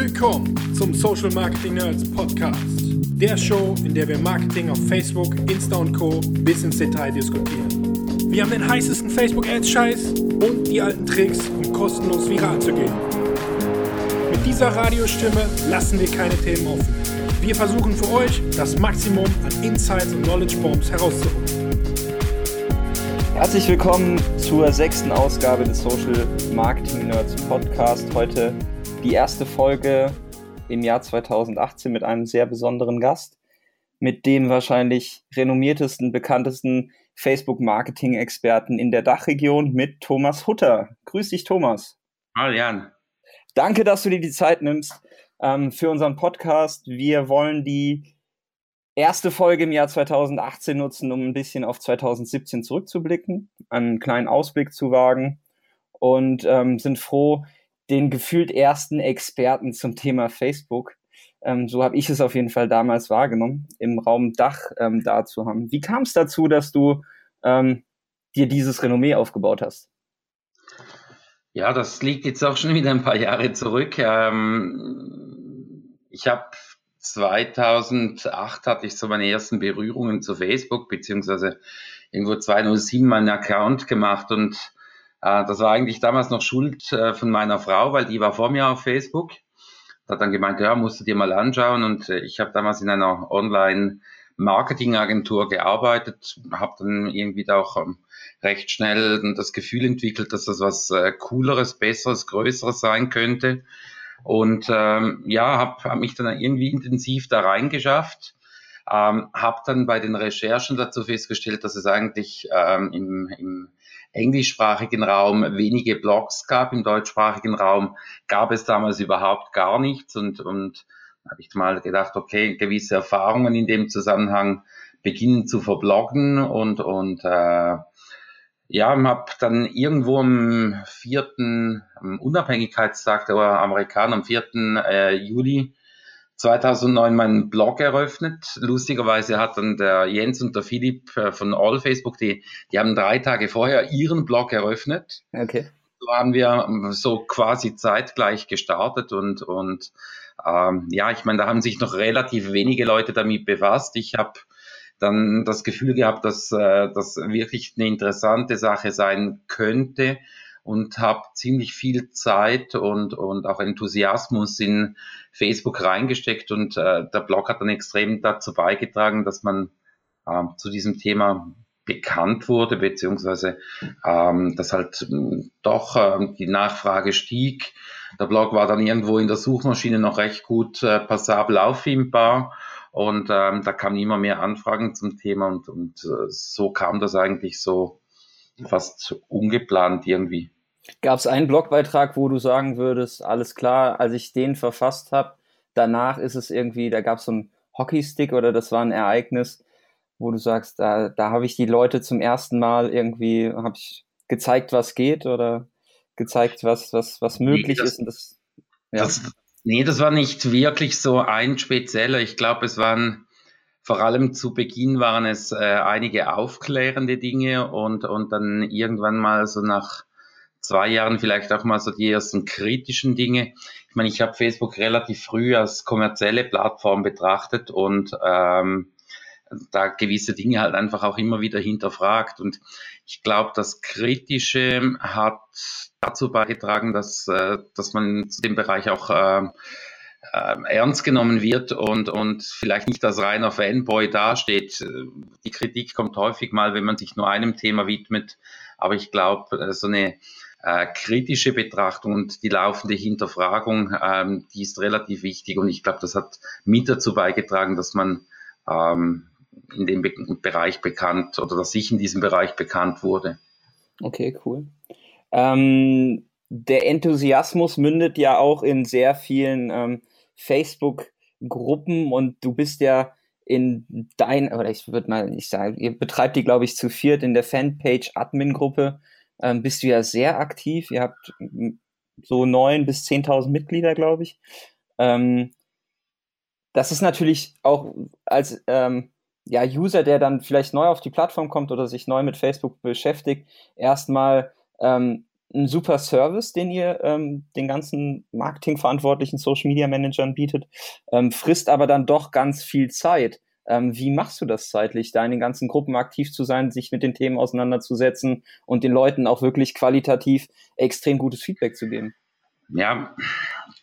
Willkommen zum Social Marketing Nerds Podcast. Der Show, in der wir Marketing auf Facebook, Insta und Co. bis ins Detail diskutieren. Wir haben den heißesten Facebook-Ads-Scheiß und die alten Tricks, um kostenlos viral zu gehen. Mit dieser Radiostimme lassen wir keine Themen offen. Wir versuchen für euch das Maximum an Insights und Knowledge Bombs herauszuholen. Herzlich willkommen zur sechsten Ausgabe des Social Marketing Nerds Podcast. Heute die erste Folge im Jahr 2018 mit einem sehr besonderen Gast, mit dem wahrscheinlich renommiertesten, bekanntesten Facebook-Marketing-Experten in der Dachregion, mit Thomas Hutter. Grüß dich, Thomas. Hallo, Jan. Danke, dass du dir die Zeit nimmst ähm, für unseren Podcast. Wir wollen die erste Folge im Jahr 2018 nutzen, um ein bisschen auf 2017 zurückzublicken, einen kleinen Ausblick zu wagen und ähm, sind froh, den gefühlt ersten Experten zum Thema Facebook, ähm, so habe ich es auf jeden Fall damals wahrgenommen, im Raum Dach ähm, da zu haben. Wie kam es dazu, dass du ähm, dir dieses Renommee aufgebaut hast? Ja, das liegt jetzt auch schon wieder ein paar Jahre zurück. Ähm, ich habe 2008 hatte ich so meine ersten Berührungen zu Facebook, beziehungsweise irgendwo 2007 meinen Account gemacht und das war eigentlich damals noch Schuld äh, von meiner Frau, weil die war vor mir auf Facebook. Hat dann gemeint, ja, musst du dir mal anschauen. Und äh, ich habe damals in einer Online-Marketing-Agentur gearbeitet, habe dann irgendwie da auch ähm, recht schnell das Gefühl entwickelt, dass das was äh, Cooleres, Besseres, Größeres sein könnte. Und ähm, ja, habe hab mich dann irgendwie intensiv da reingeschafft. Ähm, habe dann bei den Recherchen dazu festgestellt, dass es eigentlich ähm, im, im englischsprachigen Raum wenige Blogs gab. Im deutschsprachigen Raum gab es damals überhaupt gar nichts und, und habe ich mal gedacht, okay, gewisse Erfahrungen in dem Zusammenhang beginnen zu verbloggen und, und äh, ja, habe dann irgendwo am vierten am Unabhängigkeitstag der Amerikaner, am vierten Äh, Juli 2009 meinen Blog eröffnet. Lustigerweise hat dann der Jens und der Philipp äh, von All Facebook, die, die haben drei Tage vorher ihren Blog eröffnet. Okay. So haben wir ähm, so quasi zeitgleich gestartet und, und ähm, ja, ich meine, da haben sich noch relativ wenige Leute damit befasst. Ich habe dann das Gefühl gehabt, dass äh, das wirklich eine interessante Sache sein könnte und habe ziemlich viel Zeit und, und auch Enthusiasmus in Facebook reingesteckt und äh, der Blog hat dann extrem dazu beigetragen, dass man äh, zu diesem Thema bekannt wurde, beziehungsweise ähm, dass halt äh, doch äh, die Nachfrage stieg. Der Blog war dann irgendwo in der Suchmaschine noch recht gut äh, passabel auffindbar und ähm, da kamen immer mehr Anfragen zum Thema und, und äh, so kam das eigentlich so fast ungeplant irgendwie. Gab es einen Blogbeitrag, wo du sagen würdest, alles klar, als ich den verfasst habe, danach ist es irgendwie, da gab es so einen Hockeystick oder das war ein Ereignis, wo du sagst, da, da habe ich die Leute zum ersten Mal irgendwie, habe ich gezeigt, was geht oder gezeigt, was, was, was möglich nee, das, ist. Und das, ja. das, nee, das war nicht wirklich so ein spezieller. Ich glaube, es waren vor allem zu Beginn waren es äh, einige aufklärende Dinge und, und dann irgendwann mal so nach zwei Jahren vielleicht auch mal so die ersten kritischen Dinge. Ich meine, ich habe Facebook relativ früh als kommerzielle Plattform betrachtet und ähm, da gewisse Dinge halt einfach auch immer wieder hinterfragt. Und ich glaube, das Kritische hat dazu beigetragen, dass, äh, dass man zu dem Bereich auch äh, ernst genommen wird und, und vielleicht nicht als reiner Fanboy dasteht. Die Kritik kommt häufig mal, wenn man sich nur einem Thema widmet. Aber ich glaube, äh, so eine äh, kritische Betrachtung und die laufende Hinterfragung, ähm, die ist relativ wichtig und ich glaube, das hat mit dazu beigetragen, dass man ähm, in dem Be Bereich bekannt oder dass ich in diesem Bereich bekannt wurde. Okay, cool. Ähm, der Enthusiasmus mündet ja auch in sehr vielen ähm, Facebook-Gruppen und du bist ja in dein, oder ich würde mal nicht sagen, ihr betreibt die, glaube ich, zu viert in der Fanpage-Admin-Gruppe ähm, bist du ja sehr aktiv. Ihr habt so neun bis zehntausend Mitglieder, glaube ich. Ähm, das ist natürlich auch als ähm, ja, User, der dann vielleicht neu auf die Plattform kommt oder sich neu mit Facebook beschäftigt, erstmal ähm, ein super Service, den ihr ähm, den ganzen Marketingverantwortlichen Social Media Managern bietet, ähm, frisst aber dann doch ganz viel Zeit. Ähm, wie machst du das zeitlich, da in den ganzen Gruppen aktiv zu sein, sich mit den Themen auseinanderzusetzen und den Leuten auch wirklich qualitativ extrem gutes Feedback zu geben? Ja,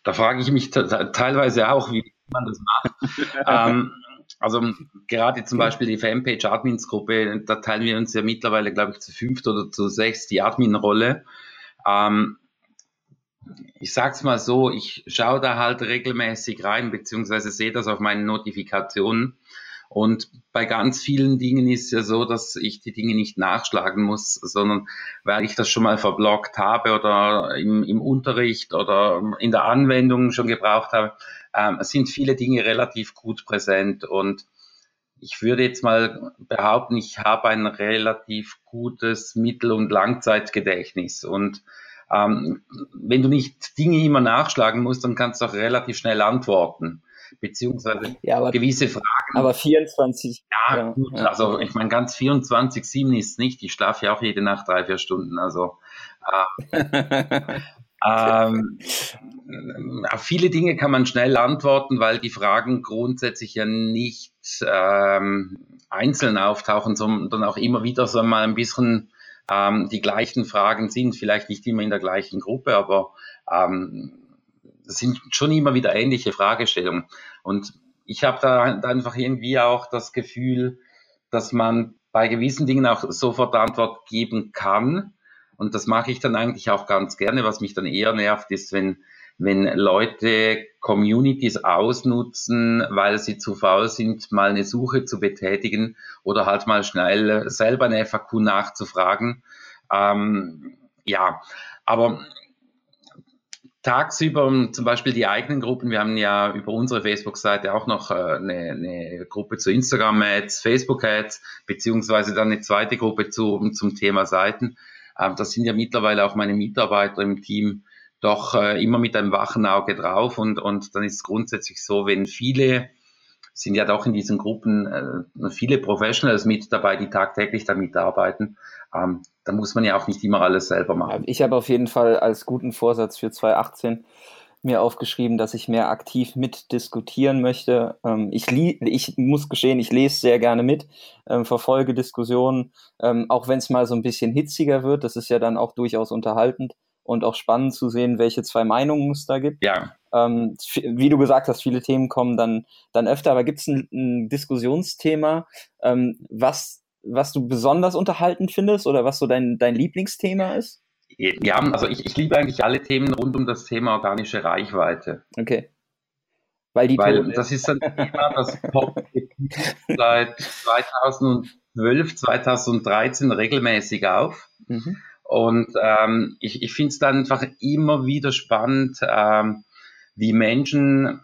da frage ich mich teilweise auch, wie man das macht. ähm, also gerade zum Beispiel die Fanpage Admins Gruppe, da teilen wir uns ja mittlerweile, glaube ich, zu fünft oder zu sechs die Admin-Rolle. Ähm, ich sag's mal so, ich schaue da halt regelmäßig rein, beziehungsweise sehe das auf meinen Notifikationen. Und bei ganz vielen Dingen ist es ja so, dass ich die Dinge nicht nachschlagen muss, sondern weil ich das schon mal verblockt habe oder im, im Unterricht oder in der Anwendung schon gebraucht habe, ähm, sind viele Dinge relativ gut präsent. Und ich würde jetzt mal behaupten, ich habe ein relativ gutes Mittel- und Langzeitgedächtnis. Und ähm, wenn du nicht Dinge immer nachschlagen musst, dann kannst du auch relativ schnell antworten beziehungsweise ja, aber, gewisse Fragen. Aber 24. Ja, ja gut, ja. also ich meine, ganz 24, 7 ist nicht. Ich schlafe ja auch jede Nacht drei, vier Stunden. Also äh, ähm, auf viele Dinge kann man schnell antworten, weil die Fragen grundsätzlich ja nicht ähm, einzeln auftauchen, sondern auch immer wieder so mal ein bisschen ähm, die gleichen Fragen sind, vielleicht nicht immer in der gleichen Gruppe, aber ähm, sind schon immer wieder ähnliche Fragestellungen. Und ich habe da einfach irgendwie auch das Gefühl, dass man bei gewissen Dingen auch sofort Antwort geben kann. Und das mache ich dann eigentlich auch ganz gerne. Was mich dann eher nervt, ist, wenn, wenn Leute Communities ausnutzen, weil sie zu faul sind, mal eine Suche zu betätigen oder halt mal schnell selber eine FAQ nachzufragen. Ähm, ja, aber tagsüber zum Beispiel die eigenen Gruppen. Wir haben ja über unsere Facebook-Seite auch noch äh, eine, eine Gruppe zu Instagram-Ads, Facebook-Ads, beziehungsweise dann eine zweite Gruppe zu, zum Thema Seiten. Ähm, das sind ja mittlerweile auch meine Mitarbeiter im Team doch äh, immer mit einem wachen Auge drauf und, und dann ist es grundsätzlich so, wenn viele sind ja doch in diesen Gruppen äh, viele Professionals mit dabei, die tagtäglich damit arbeiten ähm, da muss man ja auch nicht immer alles selber machen. Ich habe auf jeden Fall als guten Vorsatz für 2018 mir aufgeschrieben, dass ich mehr aktiv mitdiskutieren möchte. Ähm, ich, ich muss gestehen, ich lese sehr gerne mit, ähm, verfolge Diskussionen, ähm, auch wenn es mal so ein bisschen hitziger wird. Das ist ja dann auch durchaus unterhaltend und auch spannend zu sehen, welche zwei Meinungen es da gibt. Ja. Ähm, wie du gesagt hast, viele Themen kommen dann, dann öfter, aber gibt es ein, ein, Diskussionsthema, ähm, was was du besonders unterhaltend findest oder was so dein, dein Lieblingsthema ist? Ja, also ich, ich liebe eigentlich alle Themen rund um das Thema organische Reichweite. Okay. Weil, die Weil das ist ein Thema, das seit 2012, 2013 regelmäßig auf. Mhm. Und ähm, ich, ich finde es dann einfach immer wieder spannend, ähm, wie Menschen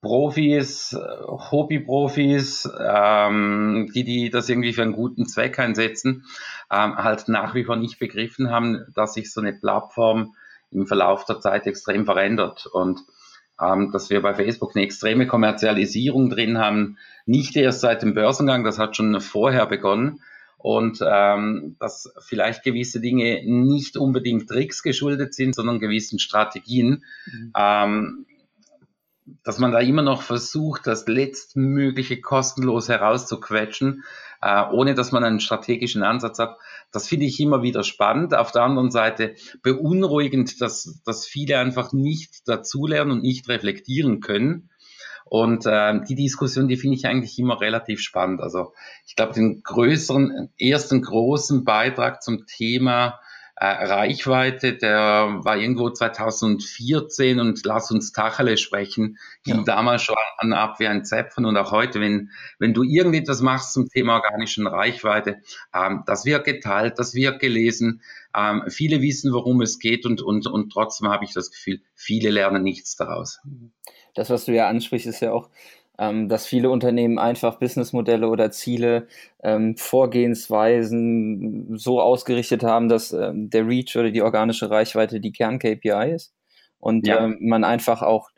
Profis, Hobbyprofis, ähm, die, die das irgendwie für einen guten Zweck einsetzen, ähm, halt nach wie vor nicht begriffen haben, dass sich so eine Plattform im Verlauf der Zeit extrem verändert. Und ähm, dass wir bei Facebook eine extreme Kommerzialisierung drin haben, nicht erst seit dem Börsengang, das hat schon vorher begonnen und ähm, dass vielleicht gewisse Dinge nicht unbedingt Tricks geschuldet sind, sondern gewissen Strategien. Mhm. Ähm, dass man da immer noch versucht, das letztmögliche kostenlos herauszuquetschen, äh, ohne dass man einen strategischen Ansatz hat. Das finde ich immer wieder spannend. Auf der anderen Seite beunruhigend, dass, dass viele einfach nicht dazulernen und nicht reflektieren können. Und äh, die Diskussion, die finde ich eigentlich immer relativ spannend. Also ich glaube, den größeren, ersten großen Beitrag zum Thema äh, Reichweite, der war irgendwo 2014 und lass uns Tachele sprechen, ging ja. damals schon an ab wie ein Zäpfen und auch heute, wenn, wenn du irgendetwas machst zum Thema organischen Reichweite, ähm, das wird geteilt, das wird gelesen, ähm, viele wissen, worum es geht und, und, und trotzdem habe ich das Gefühl, viele lernen nichts daraus. Das, was du ja ansprichst, ist ja auch ähm, dass viele Unternehmen einfach Businessmodelle oder Ziele, ähm, Vorgehensweisen so ausgerichtet haben, dass ähm, der Reach oder die organische Reichweite die Kern-KPI ist und ja. ähm, man einfach auch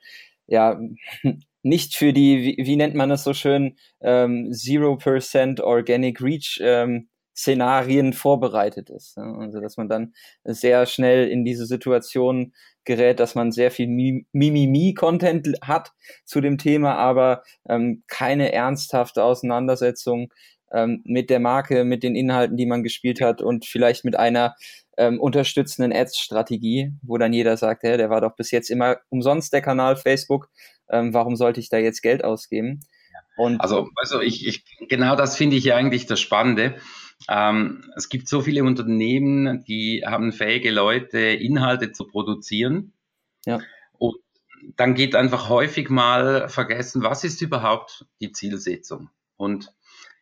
ja nicht für die, wie, wie nennt man das so schön, ähm, 0% Organic Reach ähm, Szenarien vorbereitet ist. Also dass man dann sehr schnell in diese Situation gerät, dass man sehr viel Mimimi-Content hat zu dem Thema, aber ähm, keine ernsthafte Auseinandersetzung ähm, mit der Marke, mit den Inhalten, die man gespielt hat und vielleicht mit einer ähm, unterstützenden Ads-Strategie, wo dann jeder sagt, hey, der war doch bis jetzt immer umsonst der Kanal Facebook, ähm, warum sollte ich da jetzt Geld ausgeben? Und also, also ich, ich, genau das finde ich ja eigentlich das Spannende. Ähm, es gibt so viele Unternehmen, die haben fähige Leute, Inhalte zu produzieren. Ja. Und dann geht einfach häufig mal vergessen, was ist überhaupt die Zielsetzung? Und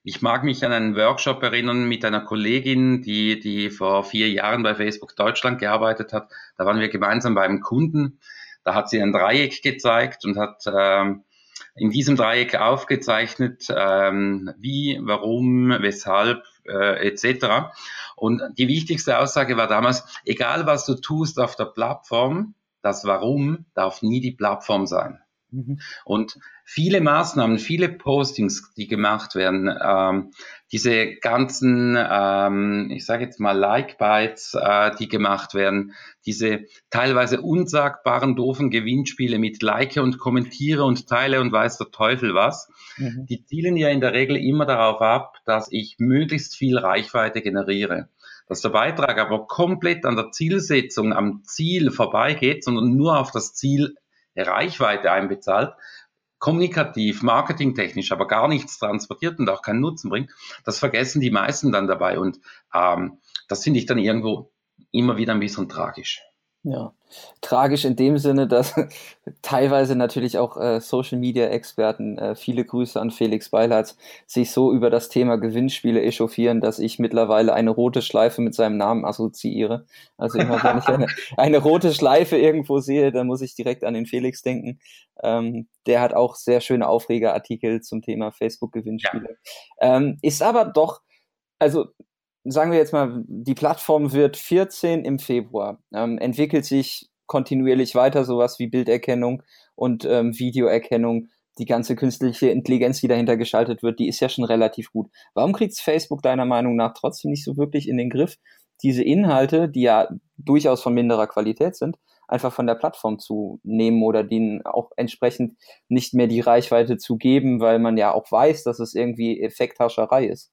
ich mag mich an einen Workshop erinnern mit einer Kollegin, die, die vor vier Jahren bei Facebook Deutschland gearbeitet hat. Da waren wir gemeinsam beim Kunden. Da hat sie ein Dreieck gezeigt und hat ähm, in diesem Dreieck aufgezeichnet, ähm, wie, warum, weshalb äh, etc. Und die wichtigste Aussage war damals, egal was du tust auf der Plattform, das Warum darf nie die Plattform sein. Mhm. Und viele Maßnahmen, viele Postings, die gemacht werden, ähm, diese ganzen, ähm, ich sage jetzt mal Like-Bytes, äh, die gemacht werden, diese teilweise unsagbaren, doofen Gewinnspiele mit Like und kommentiere und teile und weiß der Teufel was, mhm. die zielen ja in der Regel immer darauf ab, dass ich möglichst viel Reichweite generiere dass der Beitrag aber komplett an der Zielsetzung, am Ziel vorbeigeht, sondern nur auf das Ziel Reichweite einbezahlt, kommunikativ, marketingtechnisch, aber gar nichts transportiert und auch keinen Nutzen bringt, das vergessen die meisten dann dabei. Und ähm, das finde ich dann irgendwo immer wieder ein bisschen tragisch. Ja, tragisch in dem Sinne, dass teilweise natürlich auch äh, Social Media Experten, äh, viele Grüße an Felix Beilharz, sich so über das Thema Gewinnspiele echauffieren, dass ich mittlerweile eine rote Schleife mit seinem Namen assoziiere. Also immer wenn ich eine, eine rote Schleife irgendwo sehe, dann muss ich direkt an den Felix denken. Ähm, der hat auch sehr schöne Aufregerartikel zum Thema Facebook Gewinnspiele. Ja. Ähm, ist aber doch also sagen wir jetzt mal, die Plattform wird 14 im Februar, ähm, entwickelt sich kontinuierlich weiter, sowas wie Bilderkennung und ähm, Videoerkennung. Die ganze künstliche Intelligenz, die dahinter geschaltet wird, die ist ja schon relativ gut. Warum kriegt Facebook deiner Meinung nach trotzdem nicht so wirklich in den Griff, diese Inhalte, die ja durchaus von minderer Qualität sind, einfach von der Plattform zu nehmen oder denen auch entsprechend nicht mehr die Reichweite zu geben, weil man ja auch weiß, dass es irgendwie Effekthascherei ist?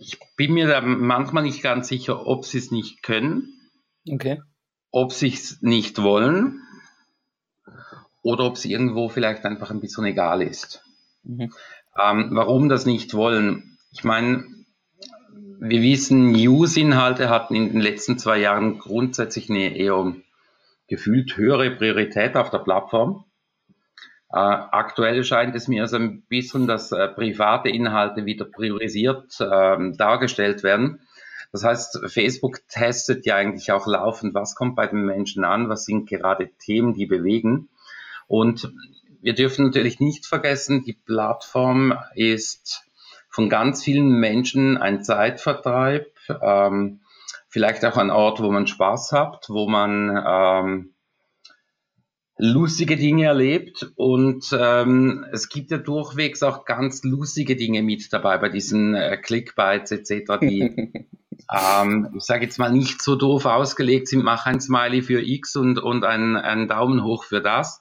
Ich bin mir da manchmal nicht ganz sicher, ob sie es nicht können, okay. ob sie es nicht wollen oder ob es irgendwo vielleicht einfach ein bisschen egal ist. Mhm. Ähm, warum das nicht wollen? Ich meine, wir wissen, News-Inhalte hatten in den letzten zwei Jahren grundsätzlich eine eher gefühlt höhere Priorität auf der Plattform. Äh, aktuell scheint es mir so ein bisschen, dass äh, private Inhalte wieder priorisiert äh, dargestellt werden. Das heißt, Facebook testet ja eigentlich auch laufend, was kommt bei den Menschen an, was sind gerade Themen, die bewegen. Und wir dürfen natürlich nicht vergessen, die Plattform ist von ganz vielen Menschen ein Zeitvertreib, ähm, vielleicht auch ein Ort, wo man Spaß hat, wo man ähm, lustige Dinge erlebt und ähm, es gibt ja durchwegs auch ganz lustige Dinge mit dabei bei diesen äh, Clickbites etc., die ähm, ich sage jetzt mal nicht so doof ausgelegt sind, mach ein Smiley für X und, und einen, einen Daumen hoch für das.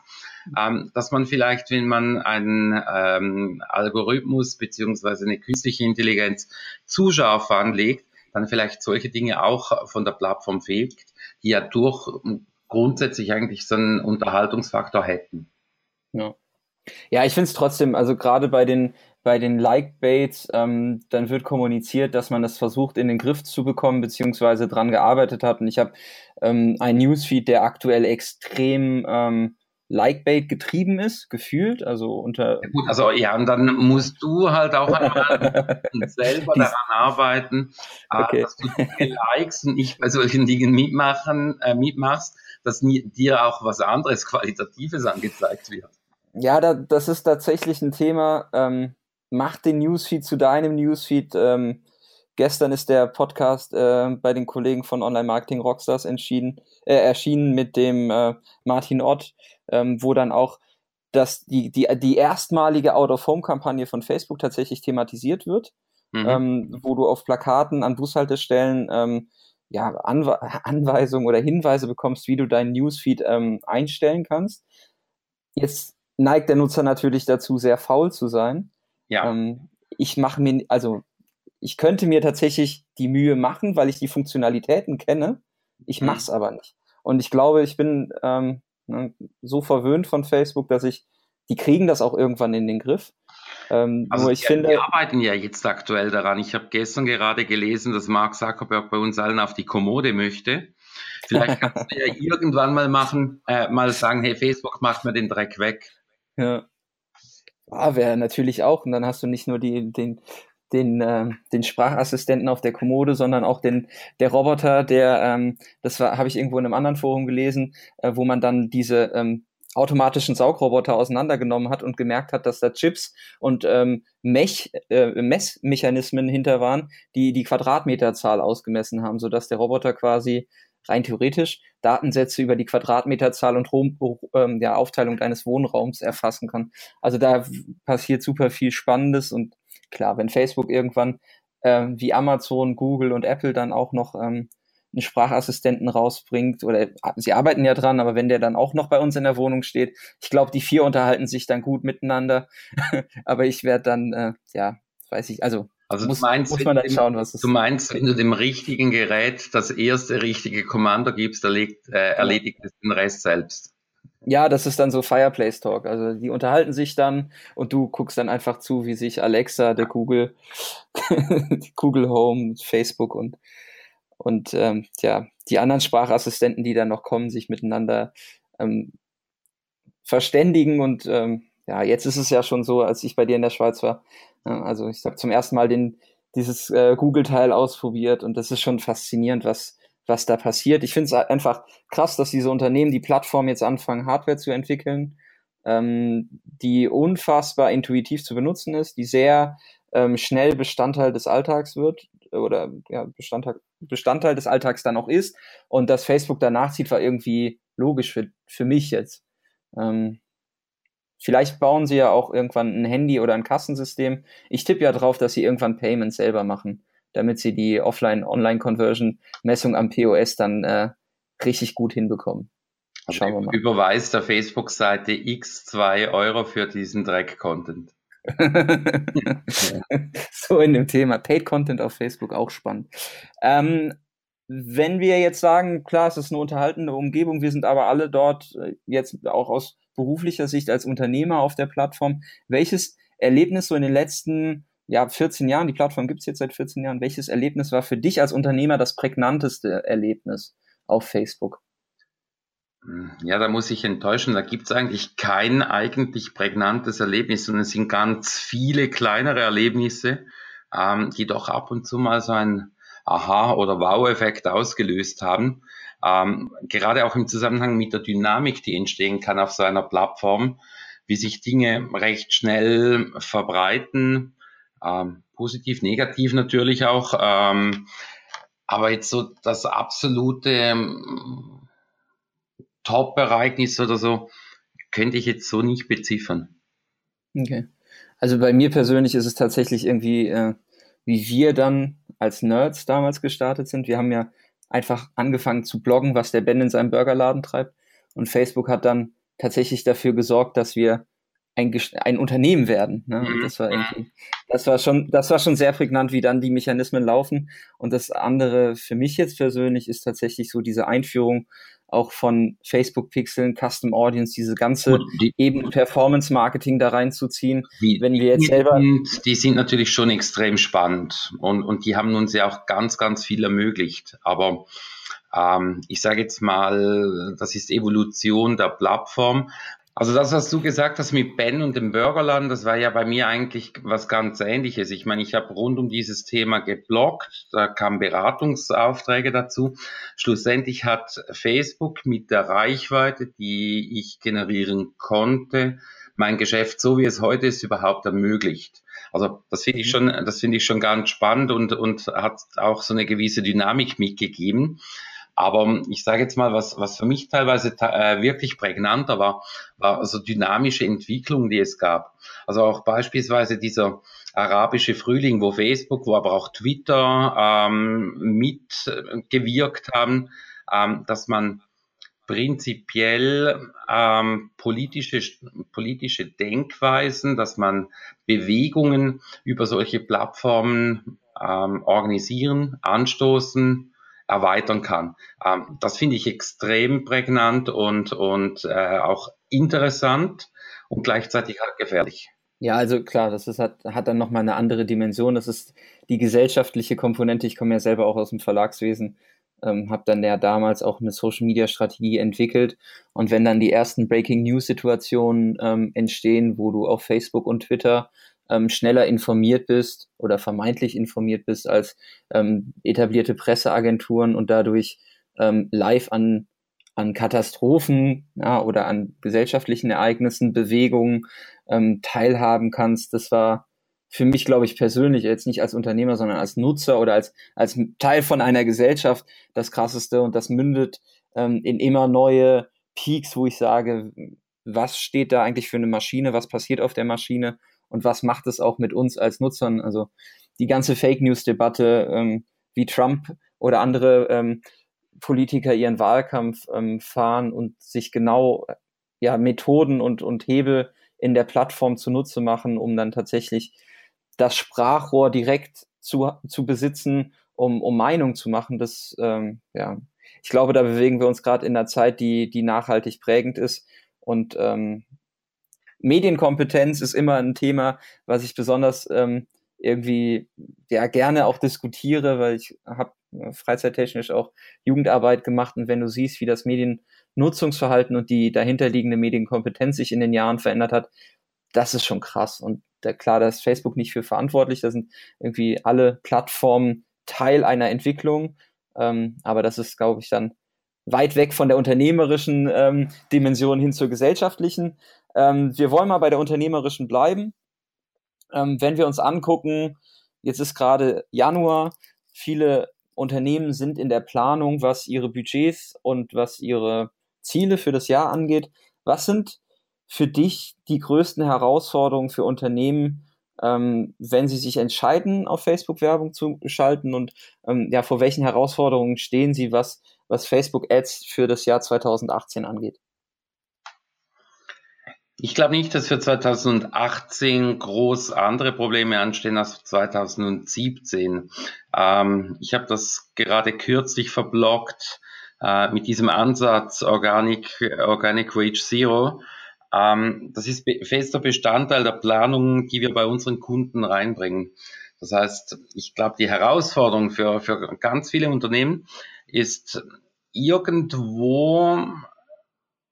Ähm, dass man vielleicht, wenn man einen ähm, Algorithmus beziehungsweise eine künstliche Intelligenz zu scharf anlegt, dann vielleicht solche Dinge auch von der Plattform fehlt, die ja durch grundsätzlich eigentlich so einen Unterhaltungsfaktor hätten. Ja, ja ich finde es trotzdem, also gerade bei den, bei den Like-Baits, ähm, dann wird kommuniziert, dass man das versucht in den Griff zu bekommen, beziehungsweise dran gearbeitet hat. Und ich habe ähm, ein Newsfeed, der aktuell extrem ähm, Likebait getrieben ist, gefühlt, also unter. Ja, gut, also ja, und dann musst du halt auch selber daran arbeiten, äh, okay. dass du Likes und nicht bei solchen Dingen mitmachen, äh, mitmachst, dass dir auch was anderes Qualitatives angezeigt wird. Ja, da, das ist tatsächlich ein Thema. Ähm, mach den Newsfeed zu deinem Newsfeed. Ähm, gestern ist der Podcast äh, bei den Kollegen von Online Marketing Rockstars entschieden, äh, erschienen mit dem äh, Martin Ott, ähm, wo dann auch das, die, die, die erstmalige Out-of-Home-Kampagne von Facebook tatsächlich thematisiert wird. mhm. ähm, wo du auf Plakaten an Bushaltestellen ähm, ja, Anwe Anweisungen oder Hinweise bekommst, wie du deinen Newsfeed ähm, einstellen kannst. Jetzt neigt der Nutzer natürlich dazu, sehr faul zu sein. Ja. Ähm, ich mache mir, also ich könnte mir tatsächlich die Mühe machen, weil ich die Funktionalitäten kenne. Ich mhm. mache es aber nicht. Und ich glaube, ich bin ähm, ne, so verwöhnt von Facebook, dass ich, die kriegen das auch irgendwann in den Griff. Ähm, also ich die, finde, wir arbeiten ja jetzt aktuell daran. Ich habe gestern gerade gelesen, dass Mark Zuckerberg bei uns allen auf die Kommode möchte. Vielleicht kannst du ja irgendwann mal machen, äh, mal sagen, hey, Facebook macht mir den Dreck weg. Ja. Ah, wäre natürlich auch. Und dann hast du nicht nur die, den, den, äh, den Sprachassistenten auf der Kommode, sondern auch den der Roboter, der ähm, das war habe ich irgendwo in einem anderen Forum gelesen, äh, wo man dann diese ähm, automatischen Saugroboter auseinandergenommen hat und gemerkt hat, dass da Chips und ähm, Mech, äh, Messmechanismen hinter waren, die die Quadratmeterzahl ausgemessen haben, sodass der Roboter quasi rein theoretisch Datensätze über die Quadratmeterzahl und Rom, ähm, ja, Aufteilung deines Wohnraums erfassen kann. Also da passiert super viel Spannendes und klar, wenn Facebook irgendwann äh, wie Amazon, Google und Apple dann auch noch ähm, einen Sprachassistenten rausbringt oder sie arbeiten ja dran, aber wenn der dann auch noch bei uns in der Wohnung steht, ich glaube, die vier unterhalten sich dann gut miteinander, aber ich werde dann, äh, ja, weiß ich, also also muss, meinst, muss man dann schauen, was es Du meinst, wenn du dem richtigen Gerät das erste richtige Kommando gibst, erledigt, äh, erledigt es den Rest selbst. Ja, das ist dann so Fireplace Talk. Also die unterhalten sich dann und du guckst dann einfach zu, wie sich Alexa, der Google, Google Home, Facebook und und ähm, ja, die anderen Sprachassistenten, die dann noch kommen, sich miteinander ähm, verständigen und ähm, ja, jetzt ist es ja schon so, als ich bei dir in der Schweiz war. also ich habe zum ersten Mal den, dieses äh, Google-Teil ausprobiert und das ist schon faszinierend, was, was da passiert. Ich finde es einfach krass, dass diese Unternehmen die Plattform jetzt anfangen, Hardware zu entwickeln, ähm, die unfassbar intuitiv zu benutzen ist, die sehr ähm, schnell Bestandteil des Alltags wird oder ja, Bestandteil, Bestandteil des Alltags dann auch ist. Und dass Facebook danach zieht, war irgendwie logisch für, für mich jetzt. Ähm, Vielleicht bauen sie ja auch irgendwann ein Handy oder ein Kassensystem. Ich tippe ja drauf, dass sie irgendwann Payments selber machen, damit sie die Offline-Online-Conversion-Messung am POS dann äh, richtig gut hinbekommen. Also Schauen wir mal. Überweist der Facebook-Seite x 2 Euro für diesen Dreck-Content. so in dem Thema. Paid Content auf Facebook auch spannend. Ähm, wenn wir jetzt sagen, klar, es ist eine unterhaltende Umgebung, wir sind aber alle dort äh, jetzt auch aus beruflicher Sicht als Unternehmer auf der Plattform. Welches Erlebnis so in den letzten ja, 14 Jahren, die Plattform gibt es jetzt seit 14 Jahren, welches Erlebnis war für dich als Unternehmer das prägnanteste Erlebnis auf Facebook? Ja, da muss ich enttäuschen. Da gibt es eigentlich kein eigentlich prägnantes Erlebnis, sondern es sind ganz viele kleinere Erlebnisse, ähm, die doch ab und zu mal so ein Aha- oder Wow-Effekt ausgelöst haben. Ähm, gerade auch im Zusammenhang mit der Dynamik, die entstehen kann auf so einer Plattform, wie sich Dinge recht schnell verbreiten, ähm, positiv, negativ natürlich auch. Ähm, aber jetzt so das absolute Top-Ereignis oder so, könnte ich jetzt so nicht beziffern. Okay. Also bei mir persönlich ist es tatsächlich irgendwie, äh, wie wir dann als Nerds damals gestartet sind. Wir haben ja einfach angefangen zu bloggen, was der Ben in seinem Burgerladen treibt. Und Facebook hat dann tatsächlich dafür gesorgt, dass wir ein, ein Unternehmen werden. Ne? Und das war irgendwie, das war schon, das war schon sehr prägnant, wie dann die Mechanismen laufen. Und das andere für mich jetzt persönlich ist tatsächlich so diese Einführung auch von Facebook-Pixeln, Custom Audience, diese ganze die, eben Performance-Marketing da reinzuziehen. Die, wenn wir jetzt selber. Sind, die sind natürlich schon extrem spannend und, und die haben uns ja auch ganz, ganz viel ermöglicht. Aber ähm, ich sage jetzt mal, das ist Evolution der Plattform. Also das, was du gesagt hast mit Ben und dem Burgerland, das war ja bei mir eigentlich was ganz Ähnliches. Ich meine, ich habe rund um dieses Thema geblockt, da kamen Beratungsaufträge dazu. Schlussendlich hat Facebook mit der Reichweite, die ich generieren konnte, mein Geschäft so wie es heute ist überhaupt ermöglicht. Also das finde ich mhm. schon, das finde ich schon ganz spannend und, und hat auch so eine gewisse Dynamik mitgegeben. Aber ich sage jetzt mal, was, was für mich teilweise äh, wirklich prägnanter war, war also dynamische Entwicklung, die es gab. Also auch beispielsweise dieser arabische Frühling, wo Facebook, wo aber auch Twitter ähm, mitgewirkt haben, ähm, dass man prinzipiell ähm, politische, politische Denkweisen, dass man Bewegungen über solche Plattformen ähm, organisieren, anstoßen, erweitern kann. Ähm, das finde ich extrem prägnant und, und äh, auch interessant und gleichzeitig halt gefährlich. Ja, also klar, das ist, hat, hat dann nochmal eine andere Dimension. Das ist die gesellschaftliche Komponente. Ich komme ja selber auch aus dem Verlagswesen, ähm, habe dann ja damals auch eine Social-Media-Strategie entwickelt. Und wenn dann die ersten Breaking-News-Situationen ähm, entstehen, wo du auf Facebook und Twitter ähm, schneller informiert bist oder vermeintlich informiert bist als ähm, etablierte Presseagenturen und dadurch ähm, live an, an Katastrophen ja, oder an gesellschaftlichen Ereignissen, Bewegungen ähm, teilhaben kannst. Das war für mich, glaube ich, persönlich, jetzt nicht als Unternehmer, sondern als Nutzer oder als, als Teil von einer Gesellschaft das Krasseste und das mündet ähm, in immer neue Peaks, wo ich sage, was steht da eigentlich für eine Maschine, was passiert auf der Maschine und was macht es auch mit uns als Nutzern? Also die ganze Fake News-Debatte, ähm, wie Trump oder andere ähm, Politiker ihren Wahlkampf ähm, fahren und sich genau ja, Methoden und, und Hebel in der Plattform zunutze machen, um dann tatsächlich das Sprachrohr direkt zu, zu besitzen, um, um Meinung zu machen. Das, ähm, ja, ich glaube, da bewegen wir uns gerade in einer Zeit, die, die nachhaltig prägend ist. Und ähm, Medienkompetenz ist immer ein Thema, was ich besonders ähm, irgendwie ja gerne auch diskutiere, weil ich habe äh, freizeittechnisch auch Jugendarbeit gemacht und wenn du siehst, wie das Mediennutzungsverhalten und die dahinterliegende Medienkompetenz sich in den Jahren verändert hat, das ist schon krass. Und da, klar, da ist Facebook nicht für verantwortlich, da sind irgendwie alle Plattformen Teil einer Entwicklung, ähm, aber das ist, glaube ich, dann weit weg von der unternehmerischen ähm, Dimension hin zur gesellschaftlichen. Ähm, wir wollen mal bei der unternehmerischen bleiben. Ähm, wenn wir uns angucken, jetzt ist gerade Januar, viele Unternehmen sind in der Planung, was ihre Budgets und was ihre Ziele für das Jahr angeht. Was sind für dich die größten Herausforderungen für Unternehmen, ähm, wenn sie sich entscheiden, auf Facebook Werbung zu schalten und ähm, ja, vor welchen Herausforderungen stehen sie, was, was Facebook Ads für das Jahr 2018 angeht? Ich glaube nicht, dass für 2018 groß andere Probleme anstehen als 2017. Ähm, ich habe das gerade kürzlich verblockt äh, mit diesem Ansatz Organic, Organic Wage Zero. Ähm, das ist fester Bestandteil der Planung, die wir bei unseren Kunden reinbringen. Das heißt, ich glaube, die Herausforderung für, für ganz viele Unternehmen ist irgendwo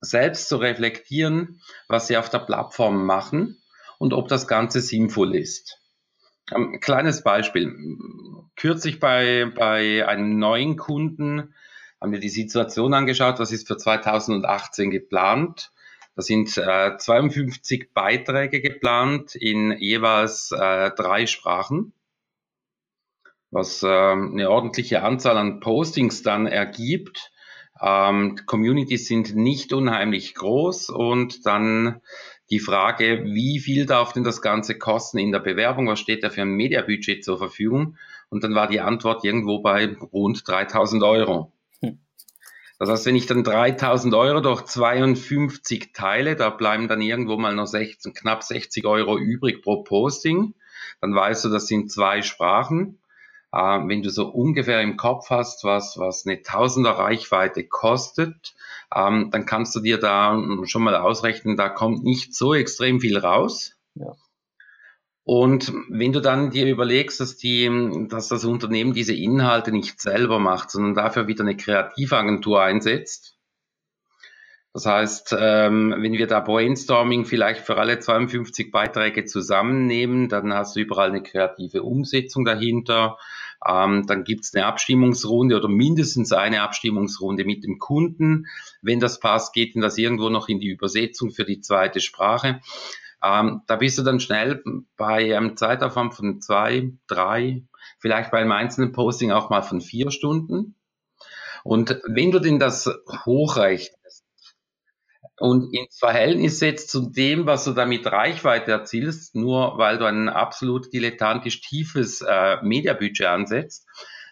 selbst zu reflektieren, was sie auf der Plattform machen und ob das Ganze sinnvoll ist. Ein kleines Beispiel. Kürzlich bei, bei einem neuen Kunden haben wir die Situation angeschaut, was ist für 2018 geplant. Da sind äh, 52 Beiträge geplant in jeweils äh, drei Sprachen, was äh, eine ordentliche Anzahl an Postings dann ergibt. Ähm, Communities sind nicht unheimlich groß und dann die Frage, wie viel darf denn das Ganze kosten in der Bewerbung? Was steht da für ein Mediabudget zur Verfügung? Und dann war die Antwort irgendwo bei rund 3000 Euro. Hm. Das heißt, wenn ich dann 3000 Euro durch 52 teile, da bleiben dann irgendwo mal noch 16, knapp 60 Euro übrig pro Posting. Dann weißt du, das sind zwei Sprachen. Äh, wenn du so ungefähr im Kopf hast, was, was eine Tausender Reichweite kostet, ähm, dann kannst du dir da schon mal ausrechnen, da kommt nicht so extrem viel raus. Ja. Und wenn du dann dir überlegst, dass die, dass das Unternehmen diese Inhalte nicht selber macht, sondern dafür wieder eine Kreativagentur einsetzt, das heißt, ähm, wenn wir da Brainstorming vielleicht für alle 52 Beiträge zusammennehmen, dann hast du überall eine kreative Umsetzung dahinter. Ähm, dann gibt's eine Abstimmungsrunde oder mindestens eine Abstimmungsrunde mit dem Kunden. Wenn das passt, geht denn das irgendwo noch in die Übersetzung für die zweite Sprache. Ähm, da bist du dann schnell bei einem Zeitaufwand von zwei, drei, vielleicht bei einem einzelnen Posting auch mal von vier Stunden. Und wenn du denn das hochrechnest, und ins Verhältnis setzt zu dem, was du damit Reichweite erzielst, nur weil du ein absolut dilettantisch tiefes äh, Mediabudget ansetzt,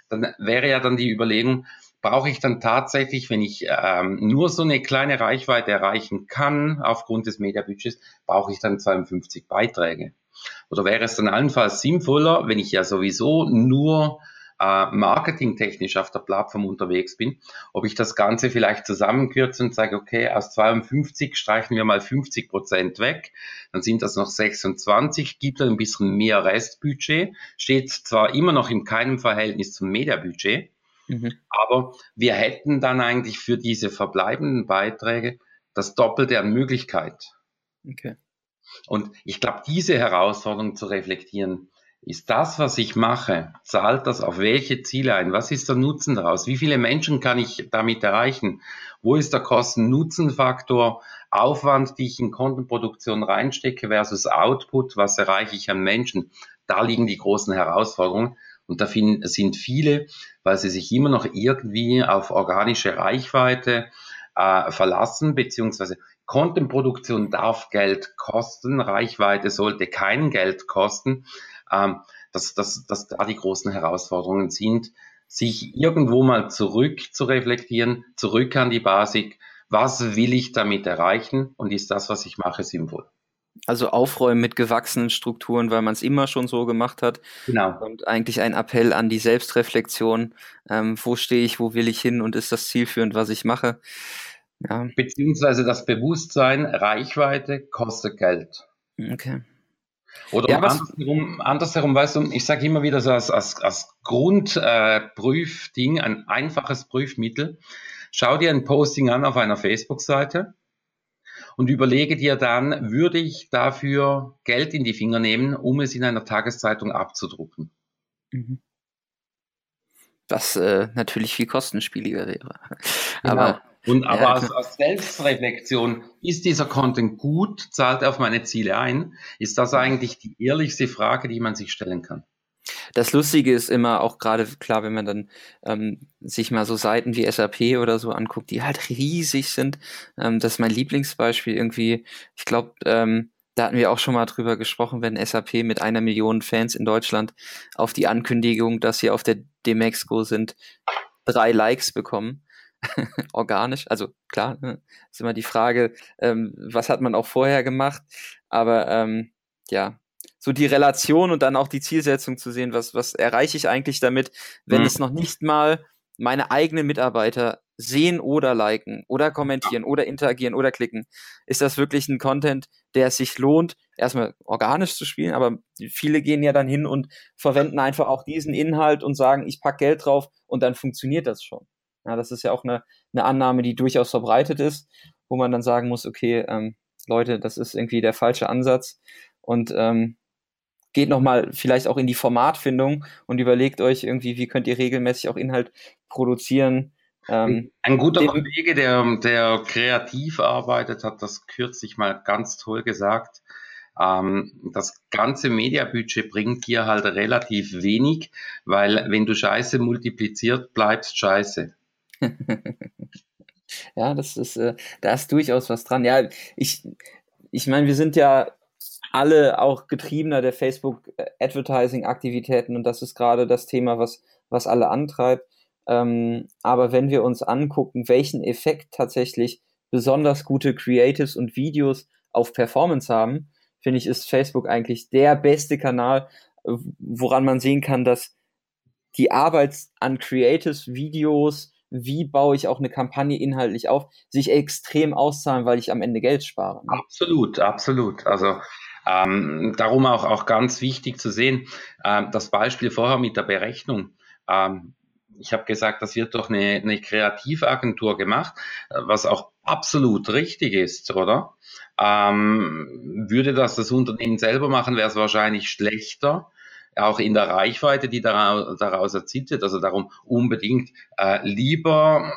dann wäre ja dann die Überlegung, brauche ich dann tatsächlich, wenn ich ähm, nur so eine kleine Reichweite erreichen kann aufgrund des Mediabudgets, brauche ich dann 52 Beiträge. Oder wäre es dann allenfalls sinnvoller, wenn ich ja sowieso nur äh, marketingtechnisch auf der Plattform unterwegs bin, ob ich das Ganze vielleicht zusammenkürze und sage, okay, aus 52 streichen wir mal 50 Prozent weg, dann sind das noch 26, gibt dann ein bisschen mehr Restbudget, steht zwar immer noch in keinem Verhältnis zum Mediabudget, mhm. aber wir hätten dann eigentlich für diese verbleibenden Beiträge das Doppelte an Möglichkeit. Okay. Und ich glaube, diese Herausforderung zu reflektieren, ist das, was ich mache, zahlt das auf welche Ziele ein? Was ist der Nutzen daraus? Wie viele Menschen kann ich damit erreichen? Wo ist der Kosten-Nutzen-Faktor? Aufwand, die ich in Kontenproduktion reinstecke versus Output? Was erreiche ich an Menschen? Da liegen die großen Herausforderungen. Und da sind viele, weil sie sich immer noch irgendwie auf organische Reichweite äh, verlassen, beziehungsweise Contentproduktion darf Geld kosten, Reichweite sollte kein Geld kosten ähm, dass, dass, dass da die großen Herausforderungen sind, sich irgendwo mal zurück zu reflektieren, zurück an die Basic. Was will ich damit erreichen und ist das, was ich mache, sinnvoll? Also aufräumen mit gewachsenen Strukturen, weil man es immer schon so gemacht hat. Genau. Und eigentlich ein Appell an die Selbstreflexion. Ähm, wo stehe ich, wo will ich hin und ist das zielführend, was ich mache? Ja. Beziehungsweise das Bewusstsein, Reichweite kostet Geld. Okay. Oder ja, andersherum, andersherum, weißt du, ich sage immer wieder so als, als, als Grundprüfding, äh, ein einfaches Prüfmittel. Schau dir ein Posting an auf einer Facebook-Seite und überlege dir dann, würde ich dafür Geld in die Finger nehmen, um es in einer Tageszeitung abzudrucken. Mhm. Was äh, natürlich viel kostenspieliger wäre. Genau. Aber und aber ja, als, als Selbstreflexion, ist dieser Content gut, zahlt er auf meine Ziele ein? Ist das eigentlich die ehrlichste Frage, die man sich stellen kann? Das Lustige ist immer auch gerade klar, wenn man dann ähm, sich mal so Seiten wie SAP oder so anguckt, die halt riesig sind. Ähm, das ist mein Lieblingsbeispiel irgendwie. Ich glaube, ähm, da hatten wir auch schon mal drüber gesprochen, wenn SAP mit einer Million Fans in Deutschland auf die Ankündigung, dass sie auf der Demexco sind, drei Likes bekommen. organisch. Also klar, ne, ist immer die Frage, ähm, was hat man auch vorher gemacht. Aber ähm, ja, so die Relation und dann auch die Zielsetzung zu sehen, was, was erreiche ich eigentlich damit, wenn mhm. es noch nicht mal meine eigenen Mitarbeiter sehen oder liken oder kommentieren oder interagieren oder klicken, ist das wirklich ein Content, der es sich lohnt, erstmal organisch zu spielen, aber viele gehen ja dann hin und verwenden einfach auch diesen Inhalt und sagen, ich pack Geld drauf und dann funktioniert das schon. Ja, das ist ja auch eine, eine Annahme, die durchaus verbreitet ist, wo man dann sagen muss, okay, ähm, Leute, das ist irgendwie der falsche Ansatz und ähm, geht nochmal vielleicht auch in die Formatfindung und überlegt euch irgendwie, wie könnt ihr regelmäßig auch Inhalt produzieren. Ähm, Ein guter Kollege, der, der kreativ arbeitet, hat das kürzlich mal ganz toll gesagt. Ähm, das ganze Mediabudget bringt dir halt relativ wenig, weil wenn du Scheiße multipliziert, bleibst Scheiße. ja, das ist, äh, da ist durchaus was dran. Ja, ich, ich meine, wir sind ja alle auch Getriebener der Facebook Advertising Aktivitäten und das ist gerade das Thema, was, was alle antreibt. Ähm, aber wenn wir uns angucken, welchen Effekt tatsächlich besonders gute Creatives und Videos auf Performance haben, finde ich, ist Facebook eigentlich der beste Kanal, woran man sehen kann, dass die Arbeit an Creatives, Videos, wie baue ich auch eine Kampagne inhaltlich auf, sich extrem auszahlen, weil ich am Ende Geld spare. Ne? Absolut, absolut. Also ähm, darum auch, auch ganz wichtig zu sehen, ähm, das Beispiel vorher mit der Berechnung. Ähm, ich habe gesagt, das wird durch eine, eine Kreativagentur gemacht, was auch absolut richtig ist, oder? Ähm, würde das das Unternehmen selber machen, wäre es wahrscheinlich schlechter auch in der Reichweite, die daraus, daraus erzielt wird. Also darum unbedingt äh, lieber